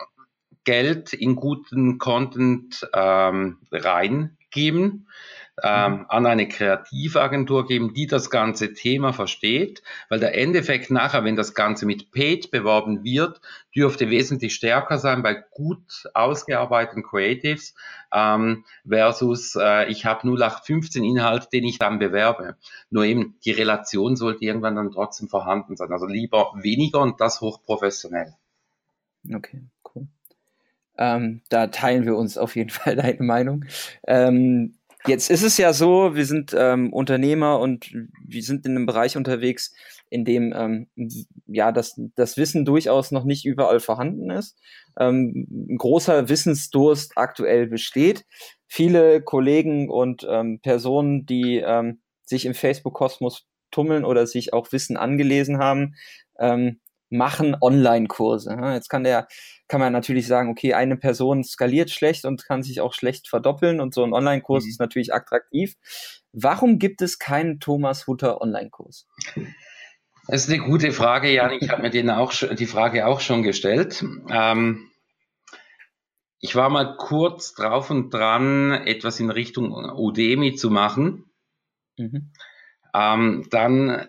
Geld in guten Content ähm, reingeben, ähm, mhm. an eine Kreativagentur geben, die das ganze Thema versteht, weil der Endeffekt nachher, wenn das Ganze mit Paid beworben wird, dürfte wesentlich stärker sein bei gut ausgearbeiteten Creatives ähm, versus äh, ich habe 0815 Inhalt, den ich dann bewerbe. Nur eben die Relation sollte irgendwann dann trotzdem vorhanden sein. Also lieber weniger und das hochprofessionell. Okay, cool. Ähm, da teilen wir uns auf jeden Fall deine Meinung. Ähm, jetzt ist es ja so, wir sind ähm, Unternehmer und wir sind in einem Bereich unterwegs, in dem ähm, ja das, das Wissen durchaus noch nicht überall vorhanden ist. Ähm, ein großer Wissensdurst aktuell besteht. Viele Kollegen und ähm, Personen, die ähm, sich im Facebook-Kosmos tummeln oder sich auch Wissen angelesen haben, ähm, machen Online-Kurse. Jetzt kann der, kann man natürlich sagen, okay, eine Person skaliert schlecht und kann sich auch schlecht verdoppeln und so ein Online-Kurs mhm. ist natürlich attraktiv. Warum gibt es keinen Thomas Hutter Online-Kurs? Das ist eine gute Frage, Jan. Ich habe mir den auch die Frage auch schon gestellt. Ähm, ich war mal kurz drauf und dran, etwas in Richtung Udemy zu machen. Mhm. Ähm, dann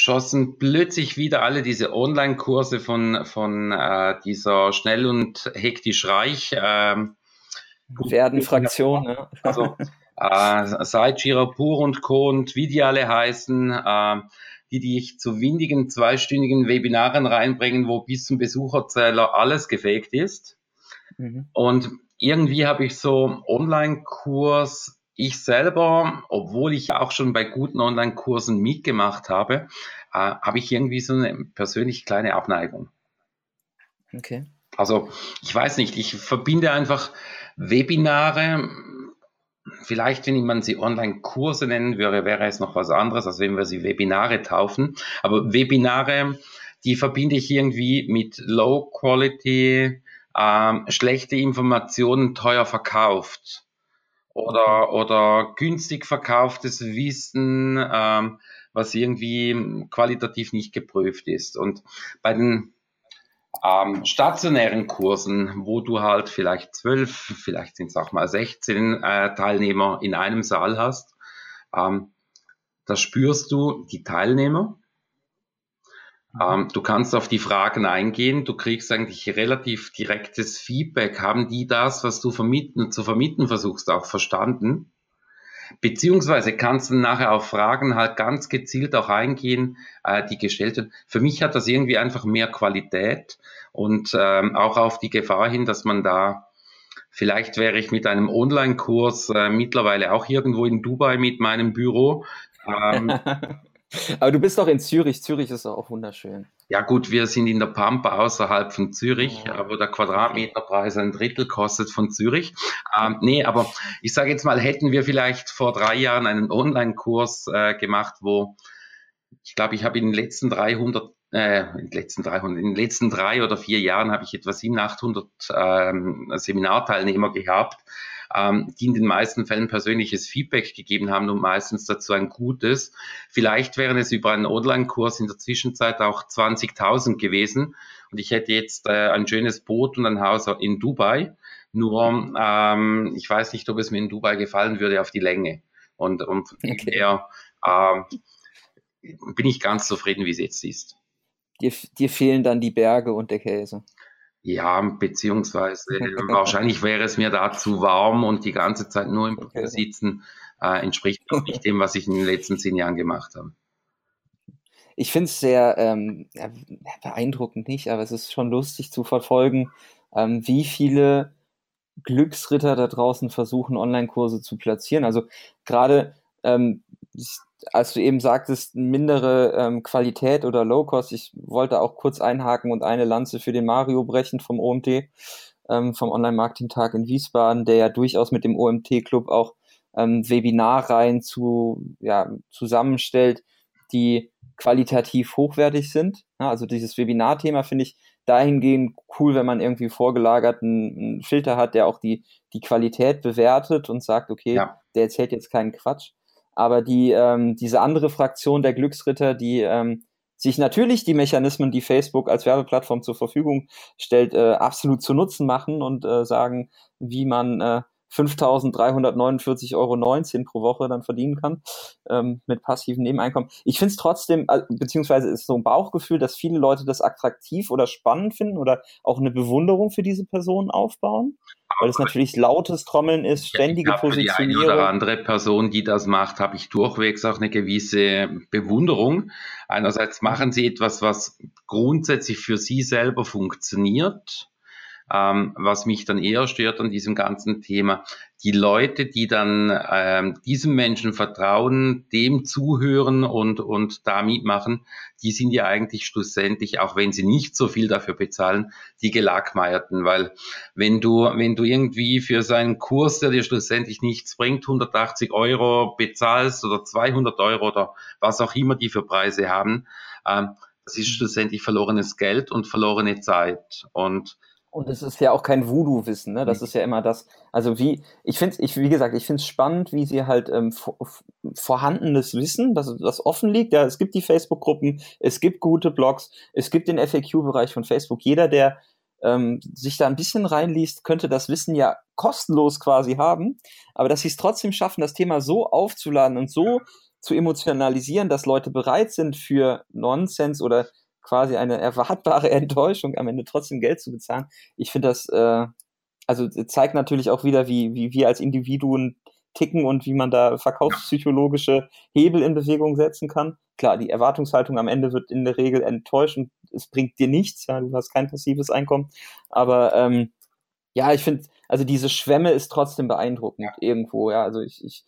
schossen plötzlich wieder alle diese Online-Kurse von, von äh, dieser Schnell und hektisch reich. Ähm, werden Fraktionen. Ne? Also äh, seit Girapur und Co. und wie die alle heißen, äh, die dich zu windigen zweistündigen Webinaren reinbringen, wo bis zum Besucherzähler alles gefaked ist. Mhm. Und irgendwie habe ich so Online-Kurs ich selber, obwohl ich auch schon bei guten Online-Kursen mitgemacht habe, äh, habe ich irgendwie so eine persönlich kleine Abneigung. Okay. Also ich weiß nicht, ich verbinde einfach Webinare, vielleicht wenn man sie Online-Kurse nennen würde, wäre es noch was anderes, als wenn wir sie Webinare taufen. Aber Webinare, die verbinde ich irgendwie mit Low Quality, ähm, schlechte Informationen teuer verkauft oder, oder günstig verkauftes Wissen, ähm, was irgendwie qualitativ nicht geprüft ist. Und bei den ähm, stationären Kursen, wo du halt vielleicht zwölf, vielleicht sind es auch mal 16 äh, Teilnehmer in einem Saal hast, ähm, da spürst du die Teilnehmer, ähm, du kannst auf die Fragen eingehen, du kriegst eigentlich relativ direktes Feedback. Haben die das, was du vermitteln, zu vermitteln versuchst, auch verstanden? Beziehungsweise kannst du nachher auf Fragen halt ganz gezielt auch eingehen, äh, die gestellt werden. Für mich hat das irgendwie einfach mehr Qualität und ähm, auch auf die Gefahr hin, dass man da Vielleicht wäre ich mit einem Online-Kurs äh, mittlerweile auch irgendwo in Dubai mit meinem Büro. Ähm, Aber du bist doch in Zürich. Zürich ist auch wunderschön. Ja gut, wir sind in der Pampa außerhalb von Zürich, oh. wo der Quadratmeterpreis ein Drittel kostet von Zürich. Ähm, nee, aber ich sage jetzt mal, hätten wir vielleicht vor drei Jahren einen Online-Kurs äh, gemacht, wo ich glaube, ich habe in den letzten 300 äh, in den letzten 300, in den letzten drei oder vier Jahren habe ich etwa 700, 800 ähm, Seminarteilnehmer gehabt ähm, die in den meisten Fällen persönliches Feedback gegeben haben und meistens dazu ein gutes. Vielleicht wären es über einen Online-Kurs in der Zwischenzeit auch 20.000 gewesen und ich hätte jetzt äh, ein schönes Boot und ein Haus in Dubai. Nur ähm, ich weiß nicht, ob es mir in Dubai gefallen würde auf die Länge. Und, und okay. eher, äh, bin ich ganz zufrieden, wie es jetzt ist. Dir, dir fehlen dann die Berge und der Käse. Ja, beziehungsweise wahrscheinlich wäre es mir da zu warm und die ganze Zeit nur im Büro sitzen äh, entspricht auch nicht dem, was ich in den letzten zehn Jahren gemacht habe. Ich finde es sehr ähm, beeindruckend nicht, aber es ist schon lustig zu verfolgen, ähm, wie viele Glücksritter da draußen versuchen, Online-Kurse zu platzieren. Also gerade ähm, als du eben sagtest, mindere ähm, Qualität oder Low-Cost, ich wollte auch kurz einhaken und eine Lanze für den Mario brechen vom OMT, ähm, vom Online-Marketing-Tag in Wiesbaden, der ja durchaus mit dem OMT-Club auch ähm, Webinarreihen zu, ja, zusammenstellt, die qualitativ hochwertig sind. Ja, also dieses Webinar-Thema finde ich dahingehend cool, wenn man irgendwie vorgelagert einen, einen, Filter hat, der auch die, die Qualität bewertet und sagt, okay, ja. der erzählt jetzt keinen Quatsch. Aber die, ähm, diese andere Fraktion der Glücksritter, die ähm, sich natürlich die Mechanismen, die Facebook als Werbeplattform zur Verfügung stellt, äh, absolut zu Nutzen machen und äh, sagen, wie man äh, 5.349,19 Euro pro Woche dann verdienen kann ähm, mit passiven Nebeneinkommen. Ich finde es trotzdem, beziehungsweise ist so ein Bauchgefühl, dass viele Leute das attraktiv oder spannend finden oder auch eine Bewunderung für diese Person aufbauen, weil es natürlich lautes Trommeln ist, ständige ja, Positionierung. Für die eine oder andere Person, die das macht, habe ich durchwegs auch eine gewisse Bewunderung. Einerseits machen sie etwas, was grundsätzlich für sie selber funktioniert ähm, was mich dann eher stört an diesem ganzen Thema, die Leute, die dann ähm, diesem Menschen vertrauen, dem zuhören und, und da mitmachen, die sind ja eigentlich schlussendlich, auch wenn sie nicht so viel dafür bezahlen, die Gelackmeierten. Weil wenn du, wenn du irgendwie für seinen Kurs, der dir schlussendlich nichts bringt, 180 Euro bezahlst oder 200 Euro oder was auch immer die für Preise haben, ähm, das ist schlussendlich verlorenes Geld und verlorene Zeit. Und und es ist ja auch kein Voodoo-Wissen, ne? Das ist ja immer das. Also wie, ich finde ich, wie gesagt, ich finde es spannend, wie sie halt ähm, vorhandenes Wissen, das, das offen liegt. Ja, es gibt die Facebook-Gruppen, es gibt gute Blogs, es gibt den FAQ-Bereich von Facebook. Jeder, der ähm, sich da ein bisschen reinliest, könnte das Wissen ja kostenlos quasi haben. Aber dass sie es trotzdem schaffen, das Thema so aufzuladen und so zu emotionalisieren, dass Leute bereit sind für Nonsens oder quasi eine erwartbare Enttäuschung, am Ende trotzdem Geld zu bezahlen. Ich finde das, äh, also zeigt natürlich auch wieder, wie, wie wir als Individuen ticken und wie man da verkaufspsychologische Hebel in Bewegung setzen kann. Klar, die Erwartungshaltung am Ende wird in der Regel enttäuscht und es bringt dir nichts, ja, du hast kein passives Einkommen. Aber ähm, ja, ich finde, also diese Schwemme ist trotzdem beeindruckend ja. irgendwo, ja. Also ich, ich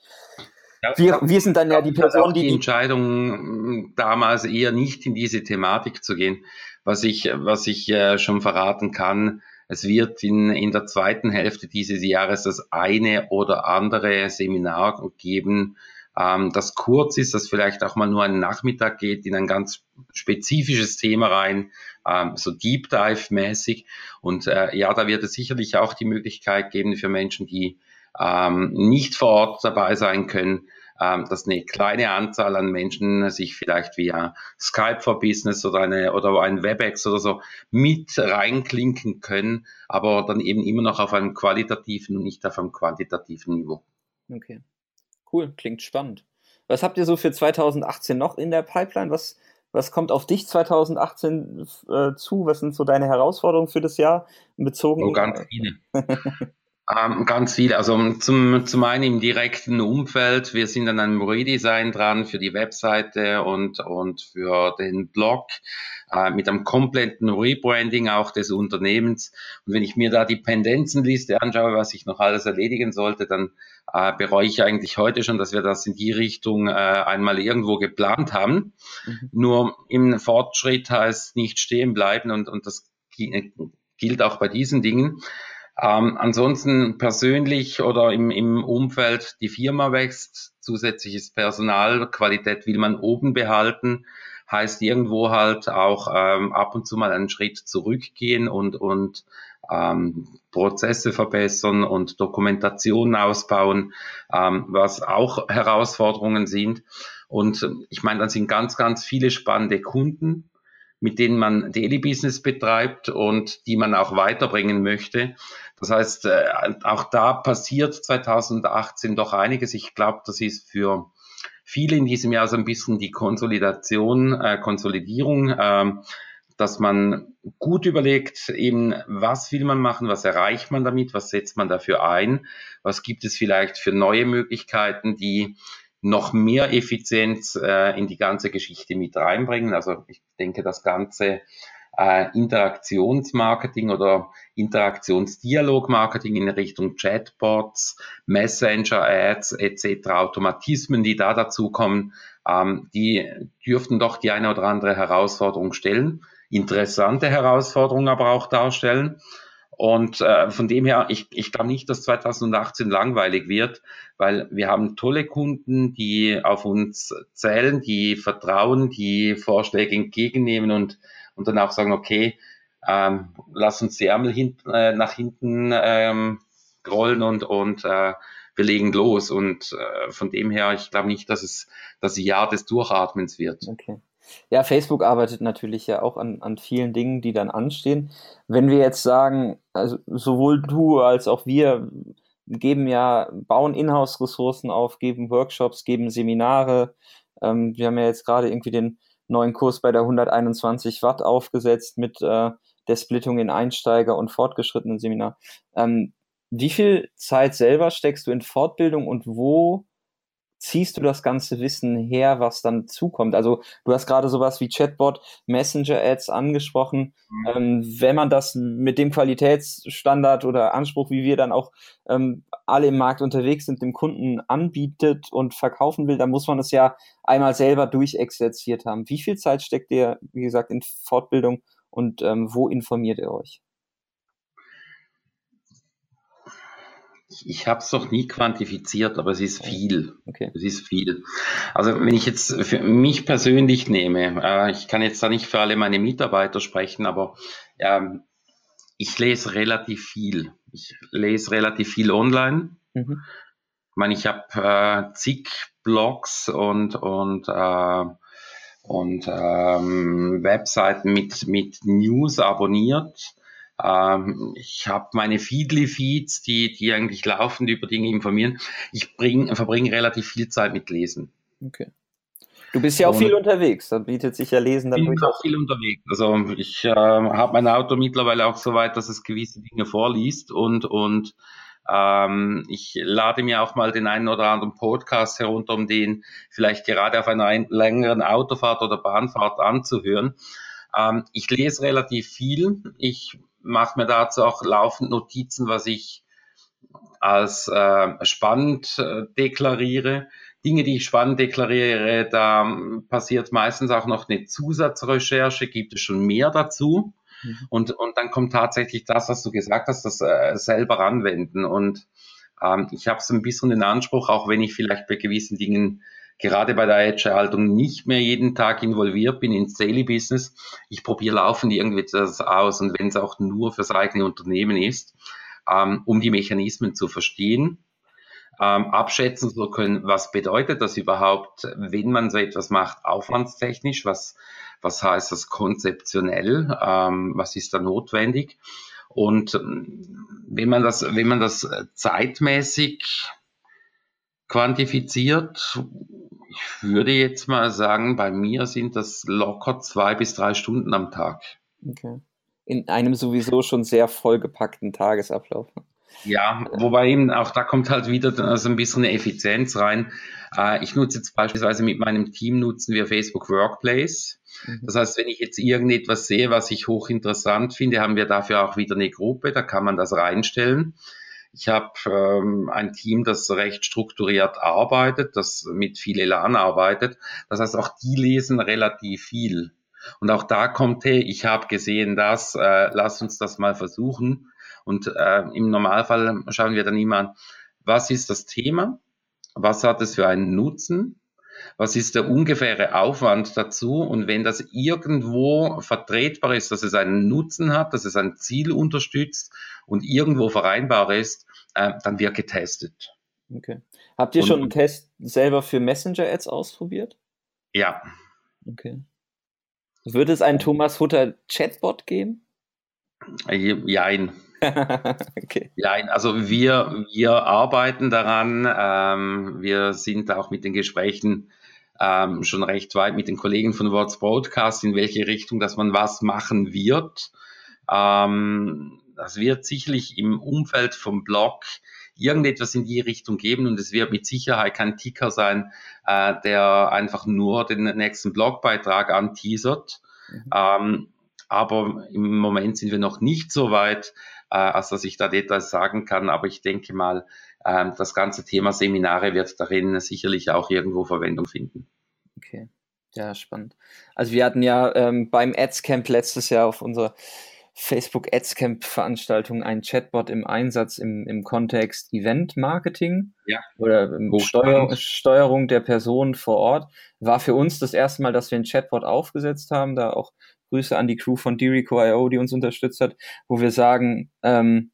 wir, wir sind dann ja die Person, die die Entscheidung damals eher nicht in diese Thematik zu gehen. Was ich, was ich äh, schon verraten kann, es wird in, in der zweiten Hälfte dieses Jahres das eine oder andere Seminar geben, ähm, das kurz ist, das vielleicht auch mal nur einen Nachmittag geht, in ein ganz spezifisches Thema rein, ähm, so Deep Dive mäßig. Und äh, ja, da wird es sicherlich auch die Möglichkeit geben für Menschen, die ähm, nicht vor Ort dabei sein können, ähm, dass eine kleine Anzahl an Menschen sich vielleicht via Skype for Business oder eine oder ein WebEx oder so mit reinklinken können, aber dann eben immer noch auf einem qualitativen und nicht auf einem quantitativen Niveau. Okay. Cool, klingt spannend. Was habt ihr so für 2018 noch in der Pipeline? Was, was kommt auf dich 2018 äh, zu? Was sind so deine Herausforderungen für das Jahr bezogen? Oh, ganz viele. Ähm, ganz viel. Also zum, zum einen im direkten Umfeld. Wir sind an einem Redesign dran für die Webseite und, und für den Blog äh, mit einem kompletten Rebranding auch des Unternehmens. Und wenn ich mir da die Pendenzenliste anschaue, was ich noch alles erledigen sollte, dann äh, bereue ich eigentlich heute schon, dass wir das in die Richtung äh, einmal irgendwo geplant haben. Mhm. Nur im Fortschritt heißt nicht stehen bleiben und, und das gilt auch bei diesen Dingen. Ähm, ansonsten persönlich oder im, im Umfeld, die Firma wächst, zusätzliches Personal, Qualität will man oben behalten, heißt irgendwo halt auch ähm, ab und zu mal einen Schritt zurückgehen und, und ähm, Prozesse verbessern und Dokumentation ausbauen, ähm, was auch Herausforderungen sind. Und ich meine, dann sind ganz, ganz viele spannende Kunden, mit denen man Daily Business betreibt und die man auch weiterbringen möchte. Das heißt, äh, auch da passiert 2018 doch einiges. Ich glaube, das ist für viele in diesem Jahr so ein bisschen die Konsolidation, äh, Konsolidierung, äh, dass man gut überlegt, eben, was will man machen, was erreicht man damit, was setzt man dafür ein, was gibt es vielleicht für neue Möglichkeiten, die noch mehr Effizienz äh, in die ganze Geschichte mit reinbringen. Also ich denke, das ganze äh, Interaktionsmarketing oder Interaktionsdialogmarketing in Richtung Chatbots, Messenger-Ads etc., Automatismen, die da dazukommen, ähm, die dürften doch die eine oder andere Herausforderung stellen, interessante Herausforderungen aber auch darstellen. Und äh, von dem her, ich, ich glaube nicht, dass 2018 langweilig wird, weil wir haben tolle Kunden, die auf uns zählen, die vertrauen, die Vorschläge entgegennehmen und, und dann auch sagen, okay, ähm, lass uns die Ärmel hin, äh, nach hinten ähm, rollen und, und äh, wir legen los. Und äh, von dem her, ich glaube nicht, dass es das Jahr des Durchatmens wird. Okay. Ja, Facebook arbeitet natürlich ja auch an, an vielen Dingen, die dann anstehen. Wenn wir jetzt sagen, also sowohl du als auch wir geben ja, bauen Inhouse-Ressourcen auf, geben Workshops, geben Seminare. Ähm, wir haben ja jetzt gerade irgendwie den neuen Kurs bei der 121 Watt aufgesetzt mit äh, der Splittung in Einsteiger und fortgeschrittenen Seminar. Ähm, wie viel Zeit selber steckst du in Fortbildung und wo ziehst du das ganze Wissen her, was dann zukommt? Also du hast gerade sowas wie Chatbot, Messenger-Ads angesprochen. Mhm. Ähm, wenn man das mit dem Qualitätsstandard oder Anspruch, wie wir dann auch ähm, alle im Markt unterwegs sind, dem Kunden anbietet und verkaufen will, dann muss man es ja einmal selber durchexerziert haben. Wie viel Zeit steckt ihr, wie gesagt, in Fortbildung und ähm, wo informiert ihr euch? Ich habe es noch nie quantifiziert, aber es ist viel. Okay. Es ist viel. Also wenn ich jetzt für mich persönlich nehme, äh, ich kann jetzt da nicht für alle meine Mitarbeiter sprechen, aber ähm, ich lese relativ viel. Ich lese relativ viel online. Mhm. Ich meine, ich habe äh, zig Blogs und und äh, und ähm, Webseiten mit mit News abonniert ähm, ich habe meine Feedly-Feeds, die, die eigentlich laufend über Dinge informieren. Ich bring, verbringe relativ viel Zeit mit Lesen. Okay. Du bist ja auch und viel unterwegs, da bietet sich ja Lesen dann Ich bin auch viel unterwegs. Also ich äh, habe mein Auto mittlerweile auch so weit, dass es gewisse Dinge vorliest und, und ähm, ich lade mir auch mal den einen oder anderen Podcast herunter, um den vielleicht gerade auf einer längeren Autofahrt oder Bahnfahrt anzuhören. Ähm, ich lese relativ viel. Ich mache mir dazu auch laufend Notizen, was ich als äh, spannend äh, deklariere. Dinge, die ich spannend deklariere, da passiert meistens auch noch eine Zusatzrecherche, gibt es schon mehr dazu. Mhm. Und, und dann kommt tatsächlich das, was du gesagt hast, das äh, selber anwenden. Und ähm, ich habe so ein bisschen den Anspruch, auch wenn ich vielleicht bei gewissen Dingen gerade bei der Edge-Haltung nicht mehr jeden Tag involviert bin ins Daily Business. Ich probiere laufend irgendwie das aus und wenn es auch nur fürs eigene Unternehmen ist, ähm, um die Mechanismen zu verstehen, ähm, abschätzen zu können, was bedeutet das überhaupt, wenn man so etwas macht, aufwandstechnisch, was, was heißt das konzeptionell, ähm, was ist da notwendig? Und ähm, wenn man das, wenn man das zeitmäßig quantifiziert, ich würde jetzt mal sagen, bei mir sind das locker zwei bis drei Stunden am Tag. Okay. In einem sowieso schon sehr vollgepackten Tagesablauf. Ja, wobei eben auch da kommt halt wieder so also ein bisschen eine Effizienz rein. Äh, ich nutze jetzt beispielsweise mit meinem Team nutzen wir Facebook Workplace. Mhm. Das heißt, wenn ich jetzt irgendetwas sehe, was ich hochinteressant finde, haben wir dafür auch wieder eine Gruppe, da kann man das reinstellen. Ich habe ähm, ein Team, das recht strukturiert arbeitet, das mit viel Elan arbeitet. Das heißt, auch die lesen relativ viel. Und auch da kommt, hey, ich habe gesehen das, äh, lass uns das mal versuchen. Und äh, im Normalfall schauen wir dann immer was ist das Thema? Was hat es für einen Nutzen? Was ist der ungefähre Aufwand dazu und wenn das irgendwo vertretbar ist, dass es einen Nutzen hat, dass es ein Ziel unterstützt und irgendwo vereinbar ist, äh, dann wird getestet. Okay. Habt ihr und, schon einen Test selber für Messenger-Ads ausprobiert? Ja. Okay. Würde es einen Thomas Hutter Chatbot geben? Jein. okay. Ja, also wir, wir arbeiten daran. Ähm, wir sind auch mit den Gesprächen ähm, schon recht weit mit den Kollegen von Words Broadcast, in welche Richtung, dass man was machen wird. Ähm, das wird sicherlich im Umfeld vom Blog irgendetwas in die Richtung geben und es wird mit Sicherheit kein Ticker sein, äh, der einfach nur den nächsten Blogbeitrag anteasert. Mhm. Ähm, aber im Moment sind wir noch nicht so weit, äh, als dass ich da Details sagen kann. Aber ich denke mal, äh, das ganze Thema Seminare wird darin sicherlich auch irgendwo Verwendung finden. Okay, ja, spannend. Also wir hatten ja ähm, beim Adscamp letztes Jahr auf unserer Facebook Adscamp Veranstaltung ein Chatbot im Einsatz im, im Kontext Event Marketing ja. oder Steuer, Steuerung der Person vor Ort. War für uns das erste Mal, dass wir ein Chatbot aufgesetzt haben, da auch Grüße an die Crew von Dirico.io, die uns unterstützt hat, wo wir sagen, ähm,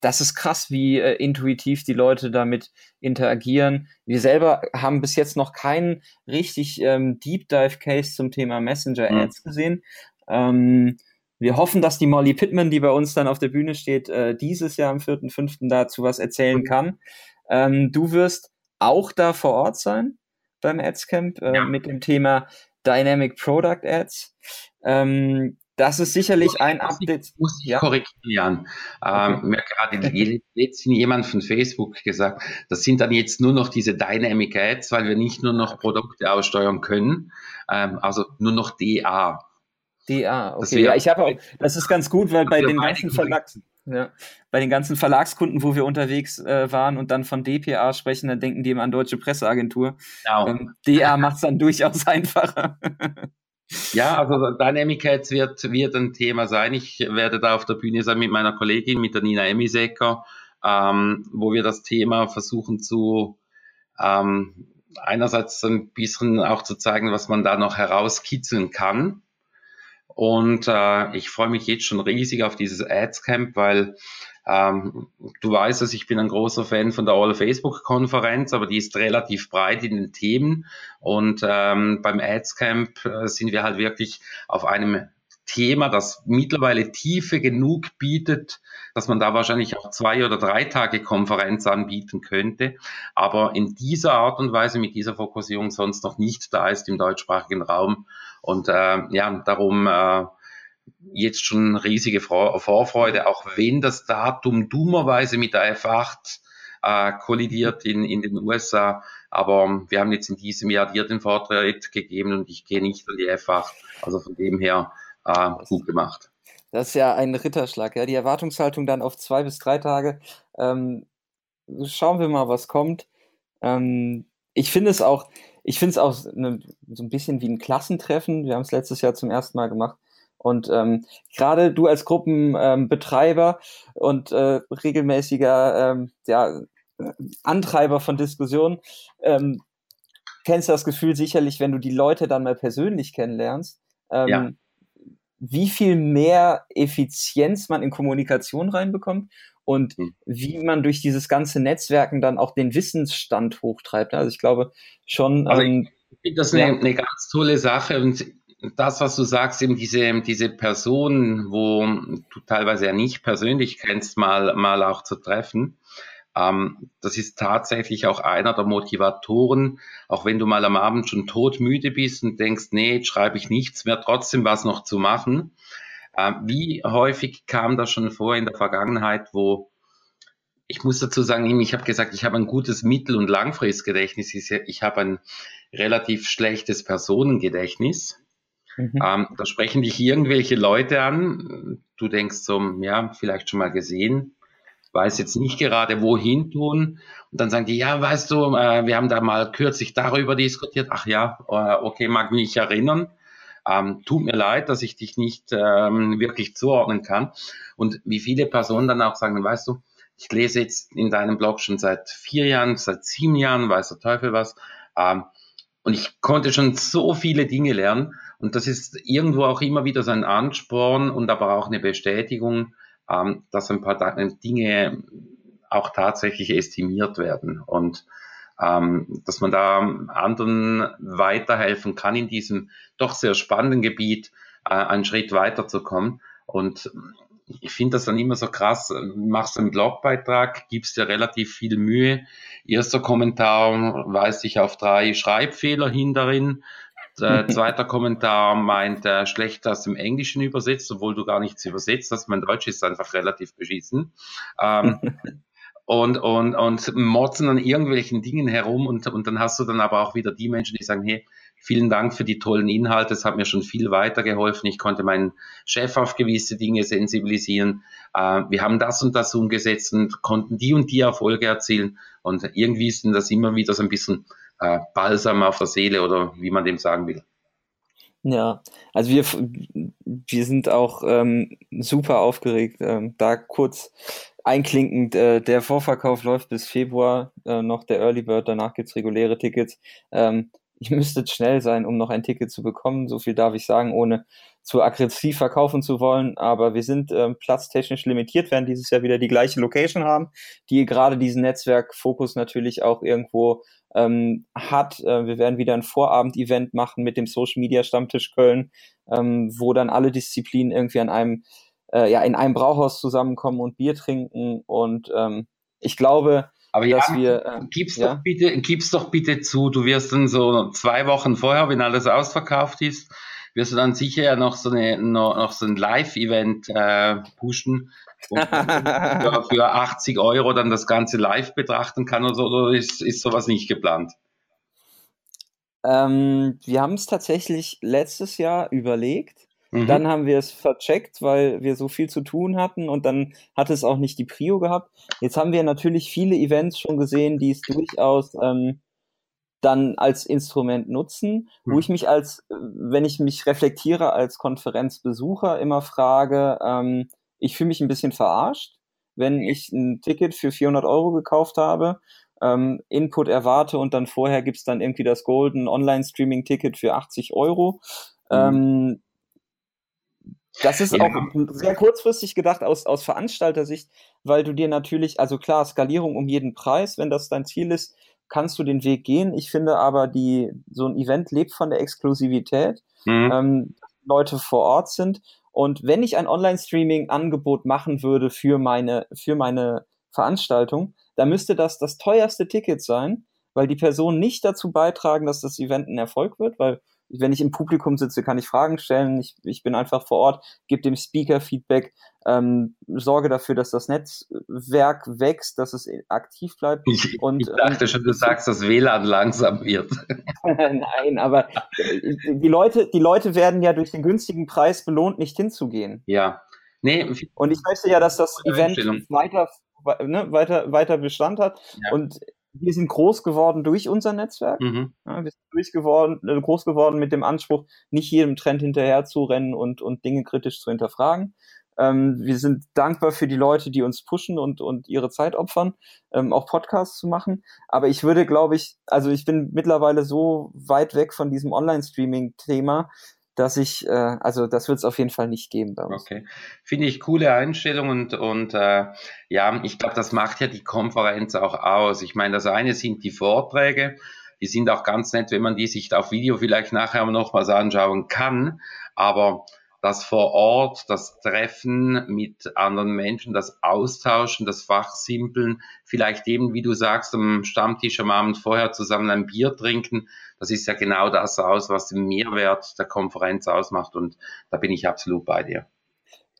das ist krass, wie äh, intuitiv die Leute damit interagieren. Wir selber haben bis jetzt noch keinen richtig ähm, Deep Dive Case zum Thema Messenger Ads mhm. gesehen. Ähm, wir hoffen, dass die Molly Pittman, die bei uns dann auf der Bühne steht, äh, dieses Jahr am 4.5. dazu was erzählen kann. Ähm, du wirst auch da vor Ort sein beim Adscamp äh, ja. mit dem Thema Dynamic Product Ads. Ähm, das ist sicherlich muss ein Update. Ich, muss ich ja? korrigieren. Ähm, okay. mir gerade letztens jemand von Facebook gesagt, das sind dann jetzt nur noch diese Dynamic Ads, weil wir nicht nur noch Produkte aussteuern können, ähm, also nur noch DA. DA, okay. Ja, ich habe auch, das ist ganz gut, weil bei den ganzen Verlags, ja, bei den ganzen Verlagskunden, wo wir unterwegs äh, waren und dann von DPA sprechen, dann denken die immer an Deutsche Presseagentur. Genau. Ähm, DA macht es dann durchaus einfacher. Ja, also Dynamic Ads wird, wird ein Thema sein. Ich werde da auf der Bühne sein mit meiner Kollegin, mit der Nina Emisecker, ähm, wo wir das Thema versuchen zu ähm, einerseits ein bisschen auch zu zeigen, was man da noch herauskitzeln kann. Und äh, ich freue mich jetzt schon riesig auf dieses Ads Camp, weil ähm, du weißt dass ich bin ein großer Fan von der All Facebook Konferenz, aber die ist relativ breit in den Themen. Und ähm, beim Ads Camp äh, sind wir halt wirklich auf einem Thema, das mittlerweile Tiefe genug bietet, dass man da wahrscheinlich auch zwei oder drei Tage Konferenz anbieten könnte, aber in dieser Art und Weise mit dieser Fokussierung sonst noch nicht da ist im deutschsprachigen Raum. Und äh, ja, darum äh, jetzt schon riesige Vorfreude, auch wenn das Datum dummerweise mit der F8 äh, kollidiert in, in den USA. Aber wir haben jetzt in diesem Jahr dir den Vortritt gegeben und ich gehe nicht an die F8. Also von dem her äh, gut gemacht. Das ist ja ein Ritterschlag, ja. Die Erwartungshaltung dann auf zwei bis drei Tage. Ähm, schauen wir mal, was kommt. Ähm, ich finde es auch, ich finde es auch ne, so ein bisschen wie ein Klassentreffen. Wir haben es letztes Jahr zum ersten Mal gemacht. Und ähm, gerade du als Gruppenbetreiber ähm, und äh, regelmäßiger ähm, ja, Antreiber von Diskussionen, ähm, kennst das Gefühl sicherlich, wenn du die Leute dann mal persönlich kennenlernst, ähm, ja. wie viel mehr Effizienz man in Kommunikation reinbekommt und hm. wie man durch dieses ganze Netzwerken dann auch den Wissensstand hochtreibt. Also ich glaube schon. Also ähm, ich finde das eine, ja. eine ganz tolle Sache und das, was du sagst, eben diese, diese Person, wo du teilweise ja nicht persönlich kennst, mal, mal auch zu treffen, ähm, das ist tatsächlich auch einer der Motivatoren, auch wenn du mal am Abend schon todmüde bist und denkst, nee, jetzt schreibe ich nichts mehr, trotzdem was noch zu machen. Äh, wie häufig kam das schon vor in der Vergangenheit, wo ich muss dazu sagen, ich habe gesagt, ich habe ein gutes Mittel- und Langfristgedächtnis. Ich habe ein relativ schlechtes Personengedächtnis. Mhm. Ähm, da sprechen dich irgendwelche Leute an. Du denkst so, ja, vielleicht schon mal gesehen, weiß jetzt nicht gerade wohin tun. Und dann sagen die, ja, weißt du, äh, wir haben da mal kürzlich darüber diskutiert. Ach ja, äh, okay, mag mich erinnern. Ähm, tut mir leid, dass ich dich nicht ähm, wirklich zuordnen kann. Und wie viele Personen dann auch sagen, weißt du, ich lese jetzt in deinem Blog schon seit vier Jahren, seit sieben Jahren, weiß der Teufel was. Ähm, und ich konnte schon so viele Dinge lernen. Und das ist irgendwo auch immer wieder so ein Ansporn und aber auch eine Bestätigung, ähm, dass ein paar Dinge auch tatsächlich estimiert werden und ähm, dass man da anderen weiterhelfen kann in diesem doch sehr spannenden Gebiet, äh, einen Schritt weiterzukommen. Und ich finde das dann immer so krass, machst einen Blogbeitrag, gibst dir relativ viel Mühe. Erster Kommentar weist dich auf drei Schreibfehler hin darin. Äh, zweiter Kommentar meint, äh, schlecht aus dem Englischen übersetzt, obwohl du gar nichts übersetzt hast. Mein Deutsch ist einfach relativ beschissen. Ähm, und, und, und motzen an irgendwelchen Dingen herum und, und dann hast du dann aber auch wieder die Menschen, die sagen, hey, vielen Dank für die tollen Inhalte, es hat mir schon viel weitergeholfen. Ich konnte meinen Chef auf gewisse Dinge sensibilisieren. Äh, wir haben das und das umgesetzt und konnten die und die Erfolge erzielen. Und irgendwie ist das immer wieder so ein bisschen äh, Balsam auf der Seele oder wie man dem sagen will. Ja, also wir, wir sind auch ähm, super aufgeregt. Ähm, da kurz einklinkend, äh, der Vorverkauf läuft bis Februar, äh, noch der Early Bird, danach gibt's reguläre Tickets. Ähm, ihr müsstet schnell sein, um noch ein Ticket zu bekommen. So viel darf ich sagen, ohne zu aggressiv verkaufen zu wollen. Aber wir sind ähm, platztechnisch limitiert, werden dieses Jahr wieder die gleiche Location haben, die gerade diesen Netzwerkfokus natürlich auch irgendwo ähm, hat. Äh, wir werden wieder ein Vorabend-Event machen mit dem Social Media Stammtisch Köln, ähm, wo dann alle Disziplinen irgendwie an einem, äh, ja, in einem Brauhaus zusammenkommen und Bier trinken. Und ähm, ich glaube, aber dass ja, wir, äh, gib's, ja? doch bitte, gib's doch bitte zu, du wirst dann so zwei Wochen vorher, wenn alles ausverkauft ist, wirst du dann sicher ja noch so, eine, noch, noch so ein Live-Event äh, pushen, wo für, für 80 Euro dann das Ganze live betrachten kann oder, so, oder ist, ist sowas nicht geplant? Ähm, wir haben es tatsächlich letztes Jahr überlegt. Mhm. Dann haben wir es vercheckt, weil wir so viel zu tun hatten und dann hat es auch nicht die Prio gehabt. Jetzt haben wir natürlich viele Events schon gesehen, die es durchaus ähm, dann als Instrument nutzen, mhm. wo ich mich als, wenn ich mich reflektiere als Konferenzbesucher, immer frage, ähm, ich fühle mich ein bisschen verarscht, wenn ich ein Ticket für 400 Euro gekauft habe ähm, Input erwarte und dann vorher gibt's dann irgendwie das Golden Online-Streaming-Ticket für 80 Euro. Mhm. Ähm, das ist ja. auch sehr kurzfristig gedacht aus, aus Veranstaltersicht, weil du dir natürlich, also klar, Skalierung um jeden Preis, wenn das dein Ziel ist, kannst du den Weg gehen. Ich finde aber, die, so ein Event lebt von der Exklusivität, mhm. ähm, Leute vor Ort sind. Und wenn ich ein Online-Streaming-Angebot machen würde für meine, für meine Veranstaltung, dann müsste das das teuerste Ticket sein, weil die Personen nicht dazu beitragen, dass das Event ein Erfolg wird, weil wenn ich im Publikum sitze, kann ich Fragen stellen. Ich, ich bin einfach vor Ort, gebe dem Speaker Feedback, ähm, sorge dafür, dass das Netzwerk wächst, dass es aktiv bleibt. Ich, und, ich dachte ähm, schon, du sagst, dass WLAN langsam wird. Nein, aber äh, die Leute, die Leute werden ja durch den günstigen Preis belohnt, nicht hinzugehen. Ja. Nee, und ich möchte ja, dass das Event weiter, ne, weiter, weiter Bestand hat. Ja. Und wir sind groß geworden durch unser Netzwerk. Mhm. Ja, wir sind durch geworden, äh, groß geworden mit dem Anspruch, nicht jedem Trend hinterher zu rennen und, und Dinge kritisch zu hinterfragen. Ähm, wir sind dankbar für die Leute, die uns pushen und, und ihre Zeit opfern, ähm, auch Podcasts zu machen. Aber ich würde, glaube ich, also ich bin mittlerweile so weit weg von diesem Online-Streaming-Thema, dass ich, äh, also das wird es auf jeden Fall nicht geben bei uns. Okay, finde ich coole Einstellung und, und äh, ja, ich glaube, das macht ja die Konferenz auch aus. Ich meine, das eine sind die Vorträge, die sind auch ganz nett, wenn man die sich auf Video vielleicht nachher nochmals anschauen kann, aber das vor Ort, das Treffen mit anderen Menschen, das Austauschen, das Fachsimpeln, vielleicht eben, wie du sagst, am Stammtisch am Abend vorher zusammen ein Bier trinken, das ist ja genau das aus, was den Mehrwert der Konferenz ausmacht und da bin ich absolut bei dir.